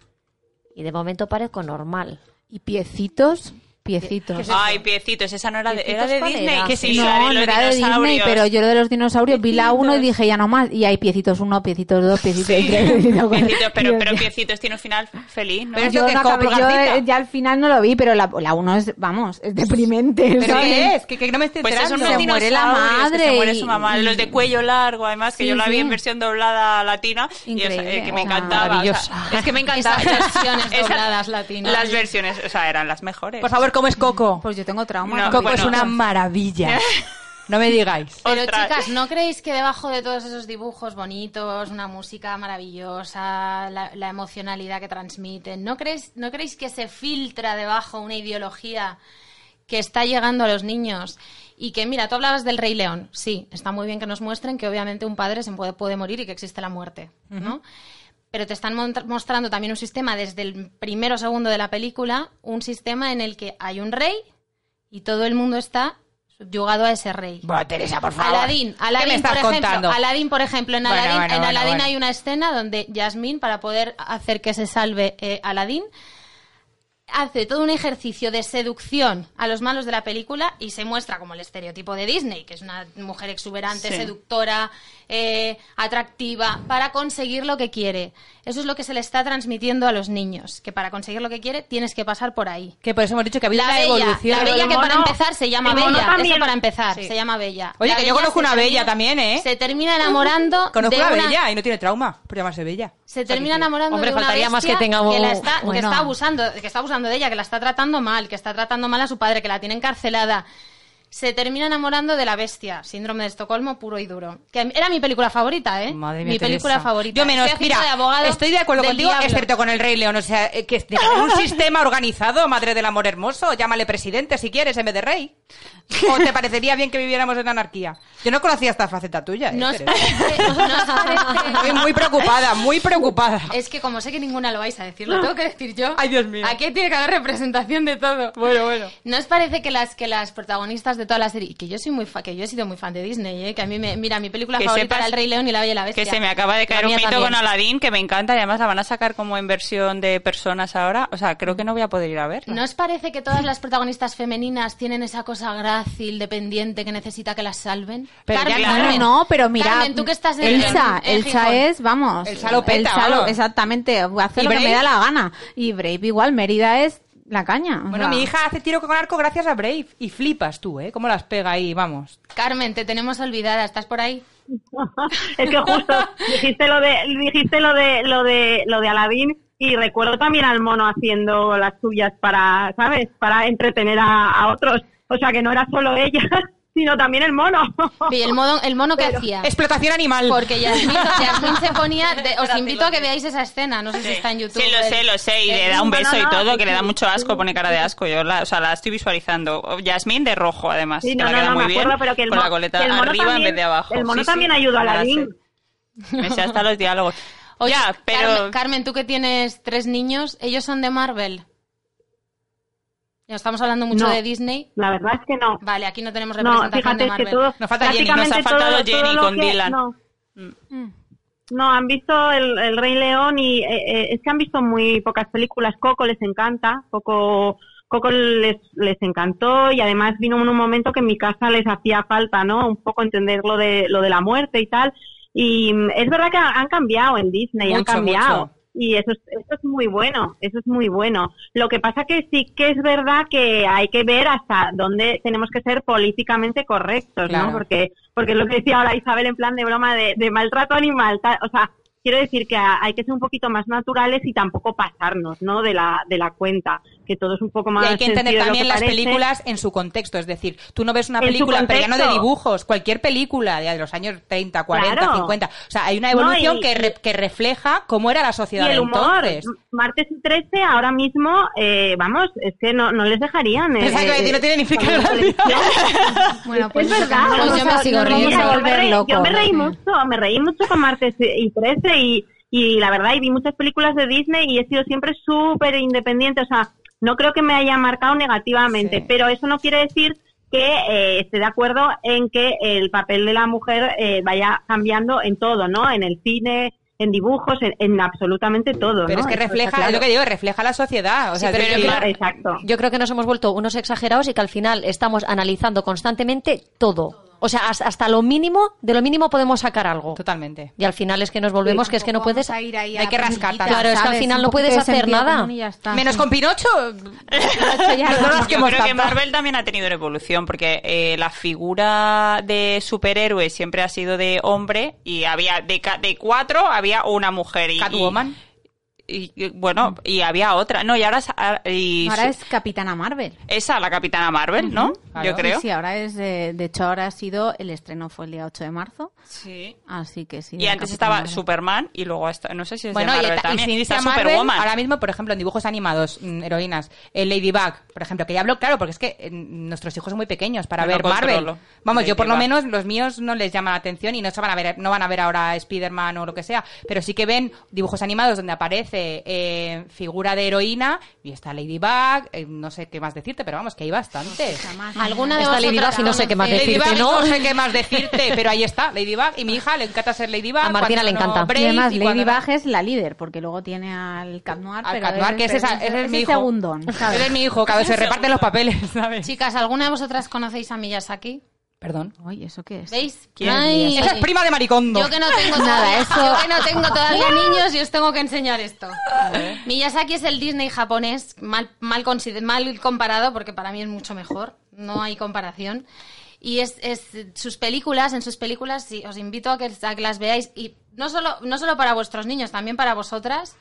y de momento parezco normal. Y piecitos, piecitos. Ay, piecitos, esa no era de, era de ¿Piecitos Disney. era? Que sí, no, la no era de Disney, pero yo lo de los dinosaurios vi la uno y dije ya no más. Y hay piecitos uno, piecitos dos, piecitos Sí. tres, piecitos. Piecitos, pero, pero. Piecitos tiene un final feliz, ¿no? Pero yo, que no acabé- yo, eh, ya al final no lo vi, pero la, la uno es, vamos, es deprimente. ¿Pero ¿sabes? qué es? Que, que no me estoy Pues Se muere la madre se muere su mamá. y- Los de cuello largo, además, que Sí, yo la vi sí. en versión doblada latina. y, eh, que me encantaba. o sea, maravillosa. es que me encantaba. Esas versiones dobladas latinas. Las versiones, o sea, eran las mejores. Por favor, ¿cómo es Coco? Pues yo tengo trauma. No, Coco bueno. es una maravilla. No me digáis. Pero Ostras. chicas, ¿no creéis que debajo de todos esos dibujos bonitos, una música maravillosa, la, la emocionalidad que transmiten, ¿no creéis, ¿no creéis que se filtra debajo una ideología que está llegando a los niños? Y que, mira, tú hablabas del Rey León. Sí, está muy bien que nos muestren que obviamente un padre se puede, puede morir y que existe la muerte, ¿no? Pero te están mostrando también un sistema desde el primero segundo de la película, un sistema en el que hay un rey y todo el mundo está subyugado a ese rey. Bueno, Teresa, por favor. Aladín, ¿Qué Aladín, me estás por ejemplo, contando? Aladín, por ejemplo, en Bueno, Aladín, bueno, en Aladín hay una escena donde Yasmín, para poder hacer que se salve eh, Aladín, hace todo un ejercicio de seducción a los malos de la película y se muestra como el estereotipo de Disney, que es una mujer exuberante, Sí. seductora, eh, atractiva, para conseguir lo que quiere. Eso es lo que se le está transmitiendo a los niños, que para conseguir lo que quiere tienes que pasar por ahí. Que por eso hemos dicho que ha habido La una bella, evolución. la bella El que para empezar se llama Bella, eso para empezar, Sí. se llama Bella. Oye, La que yo conozco una termina- bella también, ¿eh? Se termina enamorando Conozco de una bella y no tiene trauma por llamarse bella. se termina enamorando Hombre, de una faltaría más que tenga un- la está, que está abusando, que está abusando de ella, que la está tratando mal, que está tratando mal a su padre, que la tiene encarcelada. Se termina enamorando de la bestia, síndrome de Estocolmo puro y duro. Que era mi película favorita, ¿eh? Madre mía, mi película Teresa. favorita. Yo menos, mira, de estoy de acuerdo contigo, diablo. excepto con el Rey León. O sea, eh, que haber un sistema organizado, madre del amor hermoso. Llámale presidente si quieres en vez de rey. ¿O te parecería bien que viviéramos en anarquía? Yo no conocía esta faceta tuya. ¿eh, ¿No os Teresa? parece- no os parece- Estoy muy preocupada, muy preocupada. Es que como sé que ninguna lo vais a decir, lo tengo que decir yo. Ay, Dios mío. Aquí tiene que haber representación de todo. Bueno, bueno. ¿No os parece que las que las protagonistas de toda la serie, y que yo soy muy fa- que yo he sido muy fan de Disney, ¿eh? que a mí me mira mi película Que favorita sepas era El Rey León y La Bella y la Bestia. Que se me acaba de caer La un mía mito también. con Aladdin que me encanta y además la van a sacar como en versión de personas ahora. O sea, creo que no voy a poder ir a verla. ¿No os parece que todas las protagonistas femeninas tienen esa cosa grácil, dependiente, que necesita que las salven? Pero ya, Carmen, claro. Carmen, no, pero mira, Carmen, tú que estás en Elsa, en- en Elsa Gijón. es, vamos, Elsa lo peta, Elsa lo- vamos. exactamente, hace ¿Y lo que Brave? me da la gana. Y Brave igual, Mérida es la caña. o Bueno, sea. mi hija hace tiro con arco gracias a Brave. Y flipas tú, ¿eh? Cómo las pega ahí, vamos. Carmen, te tenemos olvidada, ¿estás por ahí? es que justo dijiste lo de dijiste lo de lo de lo de Aladdin y recuerdo también al mono haciendo las suyas para, ¿sabes? Para entretener a, a otros. O sea que no era solo ella, sino también el mono. Y el mono, el mono que hacía. Explotación animal. Porque Yasmín se ponía. de- os invito a que veáis esa escena. No sé si está en YouTube. Sí, lo sé, lo sé. Y le da un No, no, beso y no, todo, sí, que le da mucho asco, sí. pone cara de asco. Yo la, o sea, la estoy visualizando. Yasmín de rojo, además. Sí, que no, la no, queda no, muy me bien. acuerdo, pero que el, con la coleta que el mono arriba en también- vez de abajo. El mono Sí, también sí, ayudó a la. Me sé hasta los diálogos. Oye, ya, pero. Carmen, Carmen, tú que tienes tres niños, ¿ellos son de Marvel? Estamos hablando mucho No. de Disney. La verdad es que no. Vale, aquí no tenemos No, representación fíjate de es que todo. Nos falta Jenny, nos ha faltado todo- Jenny con que- Dylan. No. No, han visto el, el Rey León y eh, eh, es que han visto muy pocas películas. Coco les encanta, Coco, Coco les, les encantó y además vino en un momento que en mi casa les hacía falta, ¿no? Un poco entender lo de, lo de la muerte y tal. Y mm, es verdad que han cambiado en Disney, han cambiado. mucho. Y eso es, eso es muy bueno, eso es muy bueno. Lo que pasa que sí que es verdad que hay que ver hasta dónde tenemos que ser políticamente correctos, Claro. ¿no? Porque, porque es lo que decía ahora Isabel en plan de broma de, de maltrato animal, o sea, quiero decir que hay que ser un poquito más naturales y tampoco pasarnos, ¿no? De la, de la cuenta, que todo es un poco más Y hay que entender también que las parece. películas en su contexto. Es decir, tú no ves una película, pero ya no de dibujos, cualquier película de los años 30, 40, Claro. 50. O sea, hay una evolución No, y- que, re- que refleja cómo era la sociedad Y el de humor, entonces. Martes y 13 ahora mismo, eh, vamos, es que no, no les dejarían. eh, decir, no tiene ni televisión. Bueno, pues es verdad. Pues yo me sigo Mira, riendo. yo me reí- loco. Yo me reí mucho, me reí mucho con martes y 13 y, y la verdad, y vi muchas películas de Disney y he sido siempre súper independiente, o sea, no creo que me haya marcado negativamente, Sí. pero eso no quiere decir que eh, esté de acuerdo en que el papel de la mujer eh, vaya cambiando en todo, ¿no? En el cine, en dibujos, en, en absolutamente todo, Pero ¿no? es que refleja, claro. es lo que digo, refleja la sociedad. O sea, pero es yo decir, creo- Exacto. Yo creo que nos hemos vuelto unos exagerados y que al final estamos analizando constantemente todo. O sea, has- hasta lo mínimo, de lo mínimo podemos sacar algo. Totalmente. Y al final es que nos volvemos, que es que no puedes... A ir ahí a hay que rascar. Claro, es que al final no puedes de hacer nada. Menos con Pinocho. ya No nos Yo quemos creo que. Marvel también ha tenido evolución, porque eh, la figura de superhéroe siempre ha sido de hombre y había de, ca- de cuatro había una mujer. Y, Catwoman. Y, y, bueno, y había otra. No, y ahora es, a- y Ahora su- es Capitana Marvel. esa, la Capitana Marvel, ¿no? Claro. Yo creo. Sí, sí, ahora es, eh, de hecho ahora ha sido, el estreno fue el día 8 de marzo, Sí. así que sí. Y antes Capitana estaba Marvel. Superman y luego hasta, no sé si es Bueno, de y, Marvel también. Está Marvel, Superwoman. ahora mismo, por ejemplo, en dibujos animados, mm, heroínas, el Ladybug, por ejemplo, que ya hablo, claro, porque es que eh, nuestros hijos son muy pequeños para Yo no ver Marvel. Vamos, yo por lo menos los míos no les llama la atención y no se van a ver, no van a ver ahora Spider-Man o lo que sea, pero sí que ven dibujos animados donde aparece eh, figura de heroína y está Ladybug, eh, no sé qué más decirte, pero vamos, que hay bastantes. ¿Alguna de Está Ladybug y no sé qué más decirte, Ladybug, ¿no? no sé qué más decirte, pero ahí está, Ladybug, y mi hija le encanta ser Ladybug. A Martina le no encanta. Brave, Y además, y Ladybug no- es la líder, porque luego tiene al Cat Noir, Al pero Cat Noir, es- que es esa- ese es mi el hijo. segundón, ¿sabes? Ese es mi hijo, cada vez se reparten los papeles, ¿sabes? Chicas, ¿alguna de vosotras conocéis a Miyazaki? Perdón. Oye, ¿eso qué es? ¿Veis? ¿Quién? Ay, Esa es prima de Maricondo. Yo que no tengo Nada, todavía, eso- yo que no tengo todavía niños y os tengo que enseñar esto. Miyazaki es el Disney japonés, mal, mal, consider- mal comparado, porque para mí es mucho mejor, no hay comparación. Y es, es sus películas, en sus películas, sí, os invito a que, a que las veáis, y no solo, no solo para vuestros niños, también para vosotras,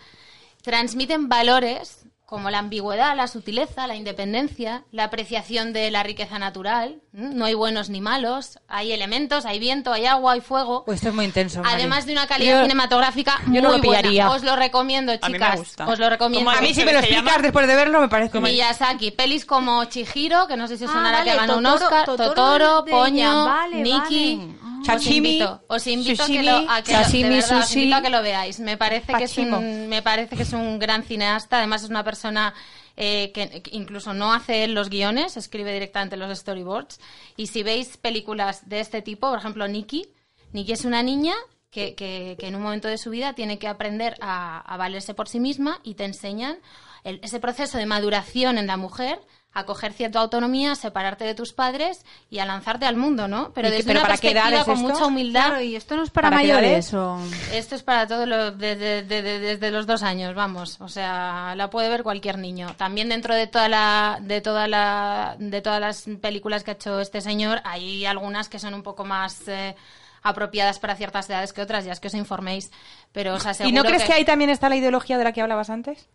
transmiten valores como la ambigüedad, la sutileza, la independencia, la apreciación de la riqueza natural. No hay buenos ni malos, hay elementos, hay viento, hay agua, hay fuego. Pues esto es muy intenso. Mari. Además de una calidad Yo- cinematográfica yo muy no lo pillaría. buena. Os lo recomiendo, mí me chicas. gusta. Os lo recomiendo. ¿Cómo a mí si me lo explicas llama? después de verlo me parece Miyazaki, pelis como Chihiro, que no sé si os Ah, sonará vale, que ganó un Totoro- Oscar, Totoro Totoro, de Poño, ella, vale, Nikki. vale. Os invito, os invito a que lo, a que lo- de sashimi, verdad, os sushi, invito a que lo veáis. Me parece que es un, me parece que es un gran cineasta. Además es una persona eh, que, incluso no hace los guiones, escribe directamente los storyboards. Y si veis películas de este tipo, por ejemplo Nikki, Nikki es una niña que, que- que en un momento de su vida tiene que aprender a, a valerse por sí misma y te enseñan el- ese proceso de maduración en la mujer a coger cierta autonomía, a separarte de tus padres y a lanzarte al mundo, ¿no? Pero ¿Y qué- desde pero una para qué edad perspectiva con esto? mucha humildad. Claro, y esto no es para, ¿Para qué mayores o... Esto es para todos los desde, de- de- desde los dos años, vamos. O sea, la puede ver cualquier niño. También dentro de toda la, de toda la, de todas las películas que ha hecho este señor, hay algunas que son un poco más eh, apropiadas para ciertas edades que otras, ya es que os informéis, pero os aseguro ¿Y no crees que... que ahí también está la ideología de la que hablabas antes?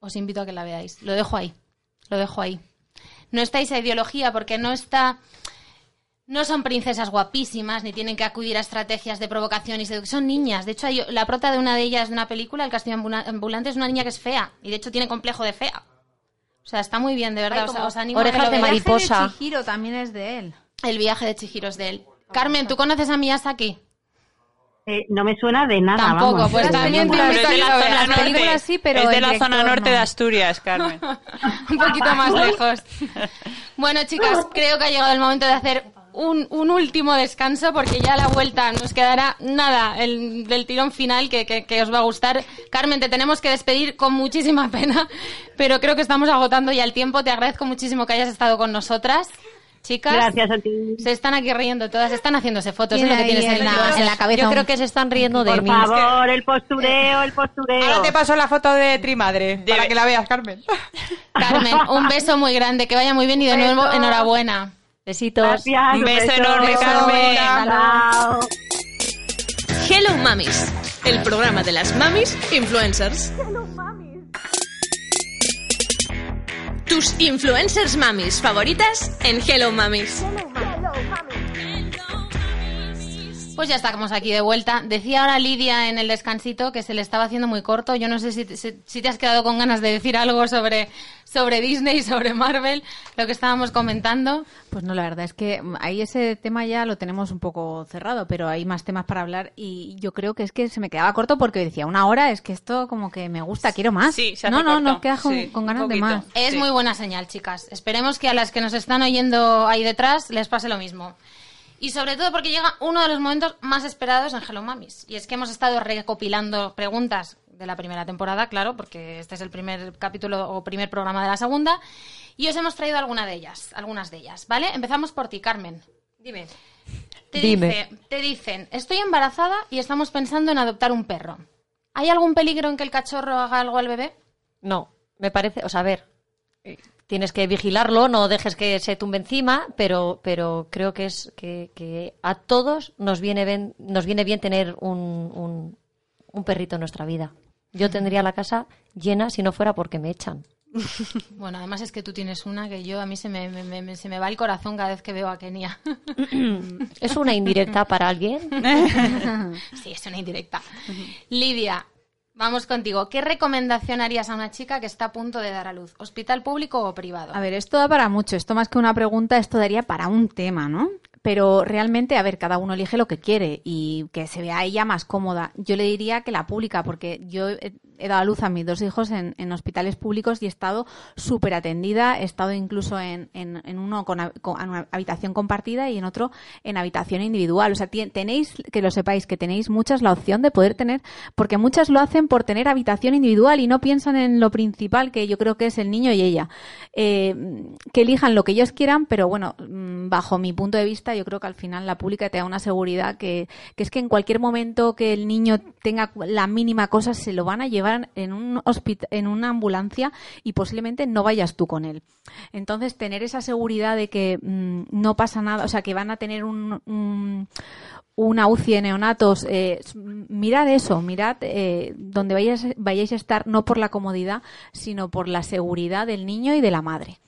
Os invito a que la veáis. Lo dejo ahí. Lo dejo ahí. No está esa ideología porque no está. No son princesas guapísimas ni tienen que acudir a estrategias de provocación y seducción. Son niñas. De hecho, hay, la prota de una de ellas de una película, El Castillo Ambula- Ambulante, es una niña que es fea. Y de hecho tiene complejo de fea. O sea, está muy bien, de verdad. Ay, o sea, os animo a que orejas lo de mariposa. El viaje de Chihiro también es de él. El viaje de Chihiro es de él. Carmen, ¿tú conoces a Miyazaki? Eh, no me suena de nada. Tampoco, vamos. pues también te Pero invito es de la zona películas norte. sí, pero es de la zona norte no. de Asturias, Carmen. un poquito más lejos. Bueno, chicas, creo que ha llegado el momento de hacer un, un último descanso porque ya a la vuelta nos quedará nada el, del tirón final que, que- que os va a gustar. Carmen, te tenemos que despedir con muchísima pena, pero creo que estamos agotando ya el tiempo. Te agradezco muchísimo que hayas estado con nosotras. Chicas, Gracias a ti. se están aquí riendo todas, están haciéndose fotos, es lo que tienes en en la, en la cabeza Yo creo que se están riendo de Por mí. favor, el postureo, el postureo. Ahora te paso la foto de Trimadre para que la veas, Carmen. Carmen, un beso muy grande, que vaya muy bien y de nuevo enhorabuena. Besitos. Gracias. Un beso enorme, Carmen. Chao. Hello Mamis, el programa de las mamis influencers. Tus influencers mamis favoritas en Hello Mamis. Pues ya estamos aquí de vuelta. Decía ahora Lidia en el descansito que se le estaba haciendo muy corto. Yo no sé si, si- si te has quedado con ganas de decir algo sobre, sobre Disney, sobre Marvel, lo que estábamos comentando. Pues no, la verdad es que ahí ese tema ya lo tenemos un poco cerrado, pero hay más temas para hablar y yo creo que es que se me quedaba corto porque decía una hora, es que esto como que me gusta, quiero más. Sí, se hace no, no, corto. nos quedas con, Sí, con un ganas de más. Es Sí. muy buena señal, chicas. Esperemos que a las que nos están oyendo ahí detrás les pase lo mismo. Y sobre todo porque llega uno de los momentos más esperados en Hello Mamis. Y es que hemos estado recopilando preguntas de la primera temporada, claro, porque este es el primer capítulo o primer programa de la segunda. Y os hemos traído alguna de ellas, algunas de ellas, ¿vale? Empezamos por ti, Carmen. Dime. Te, Dime. dice- te dicen, estoy embarazada y estamos pensando en adoptar un perro. ¿Hay algún peligro en que el cachorro haga algo al bebé? No, me parece, o sea, a ver, eh, tienes que vigilarlo, no dejes que se tumbe encima, pero, pero creo que es que, que a todos nos viene bien, nos viene bien tener un, un, un perrito en nuestra vida. Yo tendría la casa llena si no fuera porque me echan. Bueno, además es que tú tienes una que yo a mí se me, me- me- se me va el corazón cada vez que veo a Kenia. ¿Es una indirecta para alguien? sí, es una indirecta. Lidia, vamos contigo. ¿Qué recomendación harías a una chica que está a punto de dar a luz? ¿Hospital público o privado? A ver, esto da para mucho. Esto más que una pregunta, esto daría para un tema, ¿no? Pero realmente, a ver, cada uno elige lo que quiere y que se vea ella más cómoda. Yo le diría que la pública, porque yo he, dado a luz a mis dos hijos en, hospitales públicos y he estado súper atendida. He estado incluso en, en, uno con, habitación compartida y en otro en habitación individual. O sea, tenéis, que lo sepáis, que tenéis muchas la opción de poder tener, porque muchas lo hacen por tener habitación individual y no piensan en lo principal, que yo creo que es el niño y ella. Eh, que elijan lo que ellos quieran, pero bueno, mm, bajo mi punto de vista, yo creo que al final la pública te da una seguridad que, es que en cualquier momento que el niño tenga la mínima cosa, se lo van a llevar en, un en una ambulancia y posiblemente no vayas tú con él. Entonces, tener esa seguridad de que mm, no pasa nada, o sea, que van a tener un, un- una UCI de neonatos, eh, mirad eso, mirad eh, donde vayáis, vayáis a estar, no por la comodidad, sino por la seguridad del niño y de la madre.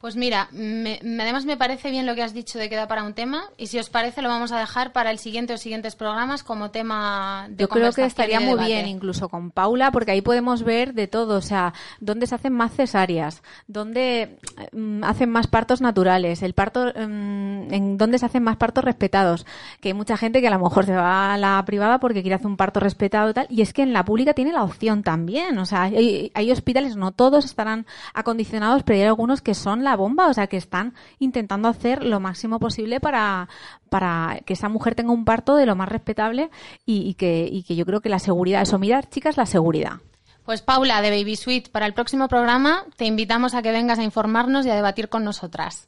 Pues mira, me- además me parece bien lo que has dicho de que da para un tema y si os parece lo vamos a dejar para el siguiente o siguientes programas como tema de Yo creo que estaría muy bien, incluso con Paula, porque ahí podemos ver de todo, o sea, dónde se hacen más cesáreas, dónde mm, hacen más partos naturales, el parto, mm, en dónde se hacen más partos respetados, que hay mucha gente que a lo mejor se va a la privada porque quiere hacer un parto respetado y tal, y es que en la pública tiene la opción también, o sea, hay, hay hospitales, no todos estarán acondicionados, pero hay algunos que son la bomba, o sea, que están intentando hacer lo máximo posible para, para que esa mujer tenga un parto de lo más respetable y, y que, y que yo creo que la seguridad, eso, mirar, chicas, la seguridad. Pues Paula de Baby Sweet, para el próximo programa te invitamos a que vengas a informarnos y a debatir con nosotras.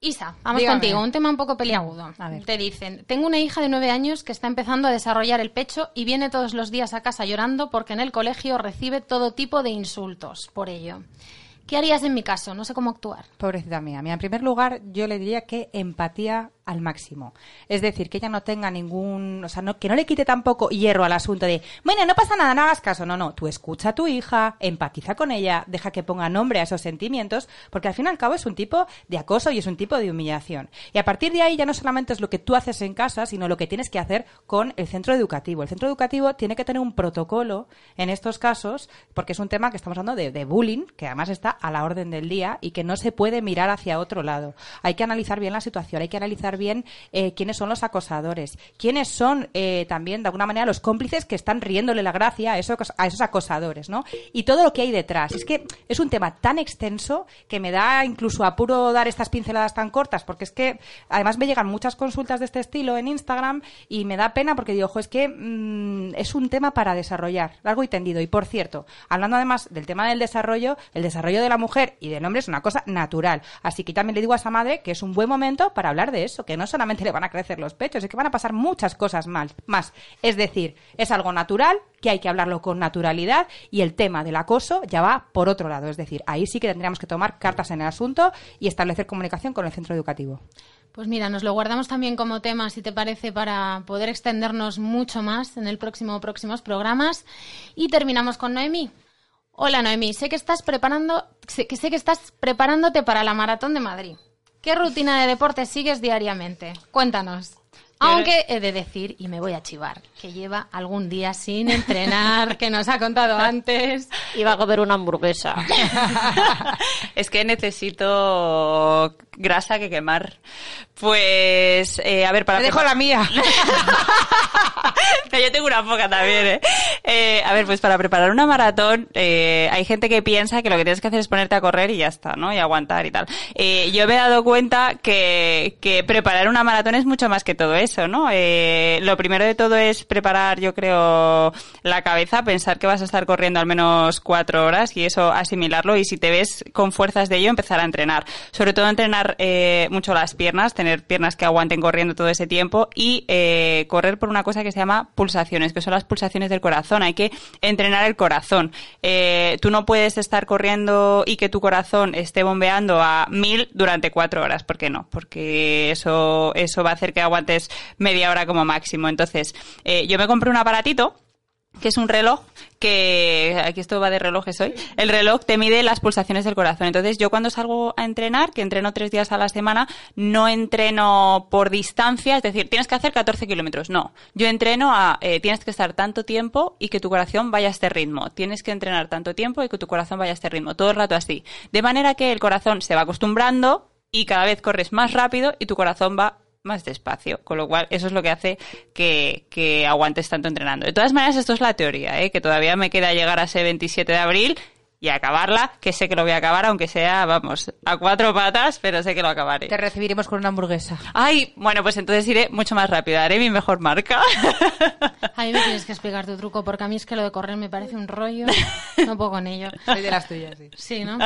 Isa, vamos Dígame. contigo, un tema un poco peliagudo. A ver. Te dicen, tengo una hija de nueve años que está empezando a desarrollar el pecho y viene todos los días a casa llorando porque en el colegio recibe todo tipo de insultos por ello. ¿Qué harías en mi caso? No sé cómo actuar. Pobrecita mía. Mira, en primer lugar, yo le diría que empatía al máximo. Es decir, que ella no tenga ningún, o sea, no, que no le quite tampoco hierro al asunto de, bueno, no pasa nada, no hagas caso. No, no, tú escucha a tu hija, empatiza con ella, deja que ponga nombre a esos sentimientos, porque al fin y al cabo es un tipo de acoso y es un tipo de humillación. Y a partir de ahí ya no solamente es lo que tú haces en casa, sino lo que tienes que hacer con el centro educativo. El centro educativo tiene que tener un protocolo en estos casos, porque es un tema que estamos hablando de, de bullying, que además está a la orden del día y que no se puede mirar hacia otro lado. Hay que analizar bien la situación, hay que analizar bien eh, quiénes son los acosadores, quiénes son eh, también, de alguna manera, los cómplices que están riéndole la gracia a esos, a esos acosadores, ¿no? Y todo lo que hay detrás. Es que es un tema tan extenso que me da incluso apuro dar estas pinceladas tan cortas, porque es que además me llegan muchas consultas de este estilo en Instagram y me da pena porque digo, ojo, es que mm, es un tema para desarrollar, largo y tendido. Y por cierto, hablando además del tema del desarrollo, el desarrollo de la mujer y del hombre es una cosa natural. Así que también le digo a esa madre que es un buen momento para hablar de eso, que no solamente le van a crecer los pechos, es que van a pasar muchas cosas más. Es decir, es algo natural, que hay que hablarlo con naturalidad y el tema del acoso ya va por otro lado. Es decir, ahí sí que tendríamos que tomar cartas en el asunto y establecer comunicación con el centro educativo. Pues mira, nos lo guardamos también como tema, si te parece, para poder extendernos mucho más en el próximo próximos programas. Y terminamos con Noemí. Hola Noemí, sé que estás preparando, sé que estás preparándote para la maratón de Madrid. ¿Qué rutina de deporte sigues diariamente? Cuéntanos. Aunque he de decir, y me voy a chivar, que lleva algún día sin entrenar, que nos ha contado antes. Iba a comer una hamburguesa. es que necesito grasa que quemar. Pues, eh, a ver, para... Te dejo la mía. yo tengo una poca también, ¿eh? ¿eh? A ver, pues para preparar una maratón, eh, hay gente que piensa que lo que tienes que hacer es ponerte a correr y ya está, ¿no? Y aguantar y tal. Eh, yo me he dado cuenta que, que preparar una maratón es mucho más que todo eso, ¿no? Eh, lo primero de todo es preparar, yo creo, la cabeza, pensar que vas a estar corriendo al menos cuatro horas y eso asimilarlo y si te ves con fuerzas de ello, empezar a entrenar. Sobre todo entrenar eh, mucho las piernas, tener piernas que aguanten corriendo todo ese tiempo y eh, correr por una cosa que se llama pulsaciones, que son las pulsaciones del corazón. Hay que entrenar el corazón. Eh, tú no puedes estar corriendo y que tu corazón esté bombeando a mil durante cuatro horas. ¿Por qué no? Porque eso, eso va a hacer que aguantes media hora como máximo. Entonces, yo me compré un aparatito que es un reloj que, aquí esto va de relojes hoy, el reloj te mide las pulsaciones del corazón. Entonces yo cuando salgo a entrenar, que entreno tres días a la semana, no entreno por distancia, es decir, tienes que hacer 14 kilómetros, no. Yo entreno a, eh, tienes que estar tanto tiempo y que tu corazón vaya a este ritmo. Tienes que entrenar tanto tiempo y que tu corazón vaya a este ritmo, todo el rato así. De manera que el corazón se va acostumbrando y cada vez corres más rápido y tu corazón va más despacio, con lo cual eso es lo que hace que, que aguantes tanto entrenando. De todas maneras, esto es la teoría, ¿eh? que todavía me queda llegar a ese 27 de abril y acabarla, que sé que lo voy a acabar, aunque sea, vamos, a cuatro patas, pero sé que lo acabaré. Te recibiremos con una hamburguesa. Ay, bueno, pues entonces iré mucho más rápido, haré mi mejor marca. A mí me tienes que explicar tu truco, porque a mí es que lo de correr me parece un rollo, no puedo con ello. Soy de las tuyas, sí. Sí, ¿no?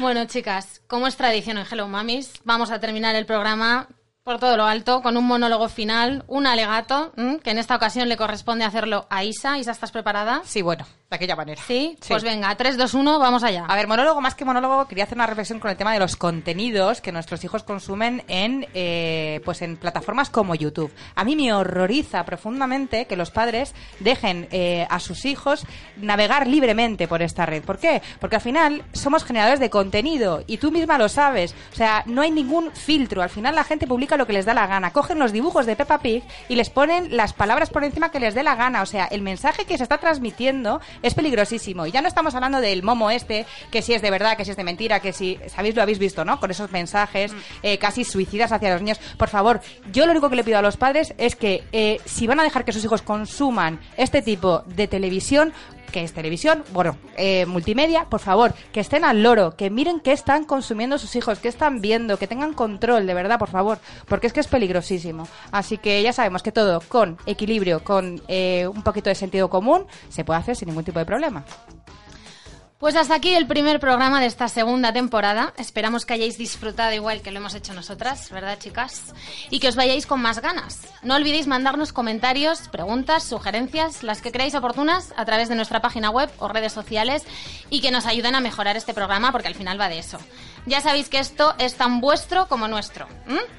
Bueno, chicas, como es tradición en Hello Mamis, vamos a terminar el programa por todo lo alto, con un monólogo final, un alegato, que en esta ocasión le corresponde hacerlo a Isa. Isa, ¿estás preparada? Sí, bueno, de aquella manera. ¿Sí? Pues venga, 3, 2, 1, vamos allá. A ver, monólogo, más que monólogo, quería hacer una reflexión con el tema de los contenidos que nuestros hijos consumen en, eh, pues en plataformas como YouTube. A mí me horroriza profundamente que los padres dejen eh, a sus hijos navegar libremente por esta red. ¿Por qué? Porque al final somos generadores de contenido y tú misma lo sabes. O sea, no hay ningún filtro. Al final la gente publica lo que les da la gana. Cogen los dibujos de Peppa Pig y les ponen las palabras por encima que les dé la gana. O sea, el mensaje que se está transmitiendo es peligrosísimo. Y ya no estamos hablando del momo este, que si es de verdad, que si es de mentira, que si, sabéis, lo habéis visto, ¿no? Con esos mensajes Mm. eh, casi suicidas hacia los niños. Por favor, yo lo único que le pido a los padres es que eh, si van a dejar que sus hijos consuman este tipo de televisión, que es televisión, bueno, eh, multimedia, por favor, que estén al loro, que miren qué están consumiendo sus hijos, qué están viendo, que tengan control, de verdad, por favor, porque es que es peligrosísimo. Así que ya sabemos que todo con equilibrio, con eh, un poquito de sentido común, se puede hacer sin ningún tipo de problema. Pues hasta aquí el primer programa de esta segunda temporada. Esperamos que hayáis disfrutado igual que lo hemos hecho nosotras, ¿verdad, chicas? Y que os vayáis con más ganas. No olvidéis mandarnos comentarios, preguntas, sugerencias, las que creáis oportunas a través de nuestra página web o redes sociales y que nos ayuden a mejorar este programa porque al final va de eso. Ya sabéis que esto es tan vuestro como nuestro.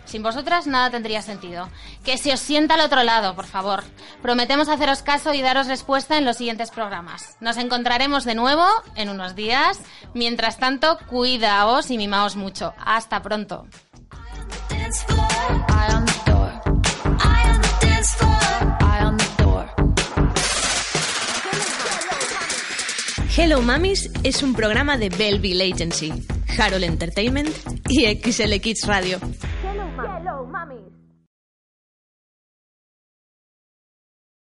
Sin vosotras nada tendría sentido. Que se os sienta al otro lado, por favor. Prometemos haceros caso y daros respuesta en los siguientes programas. Nos encontraremos de nuevo en unos días. Mientras tanto, cuidaos y mimaos mucho. Hasta pronto. Hello Mamis es un programa de Belleville Agency, Harold Entertainment y XL Kids Radio. Hello,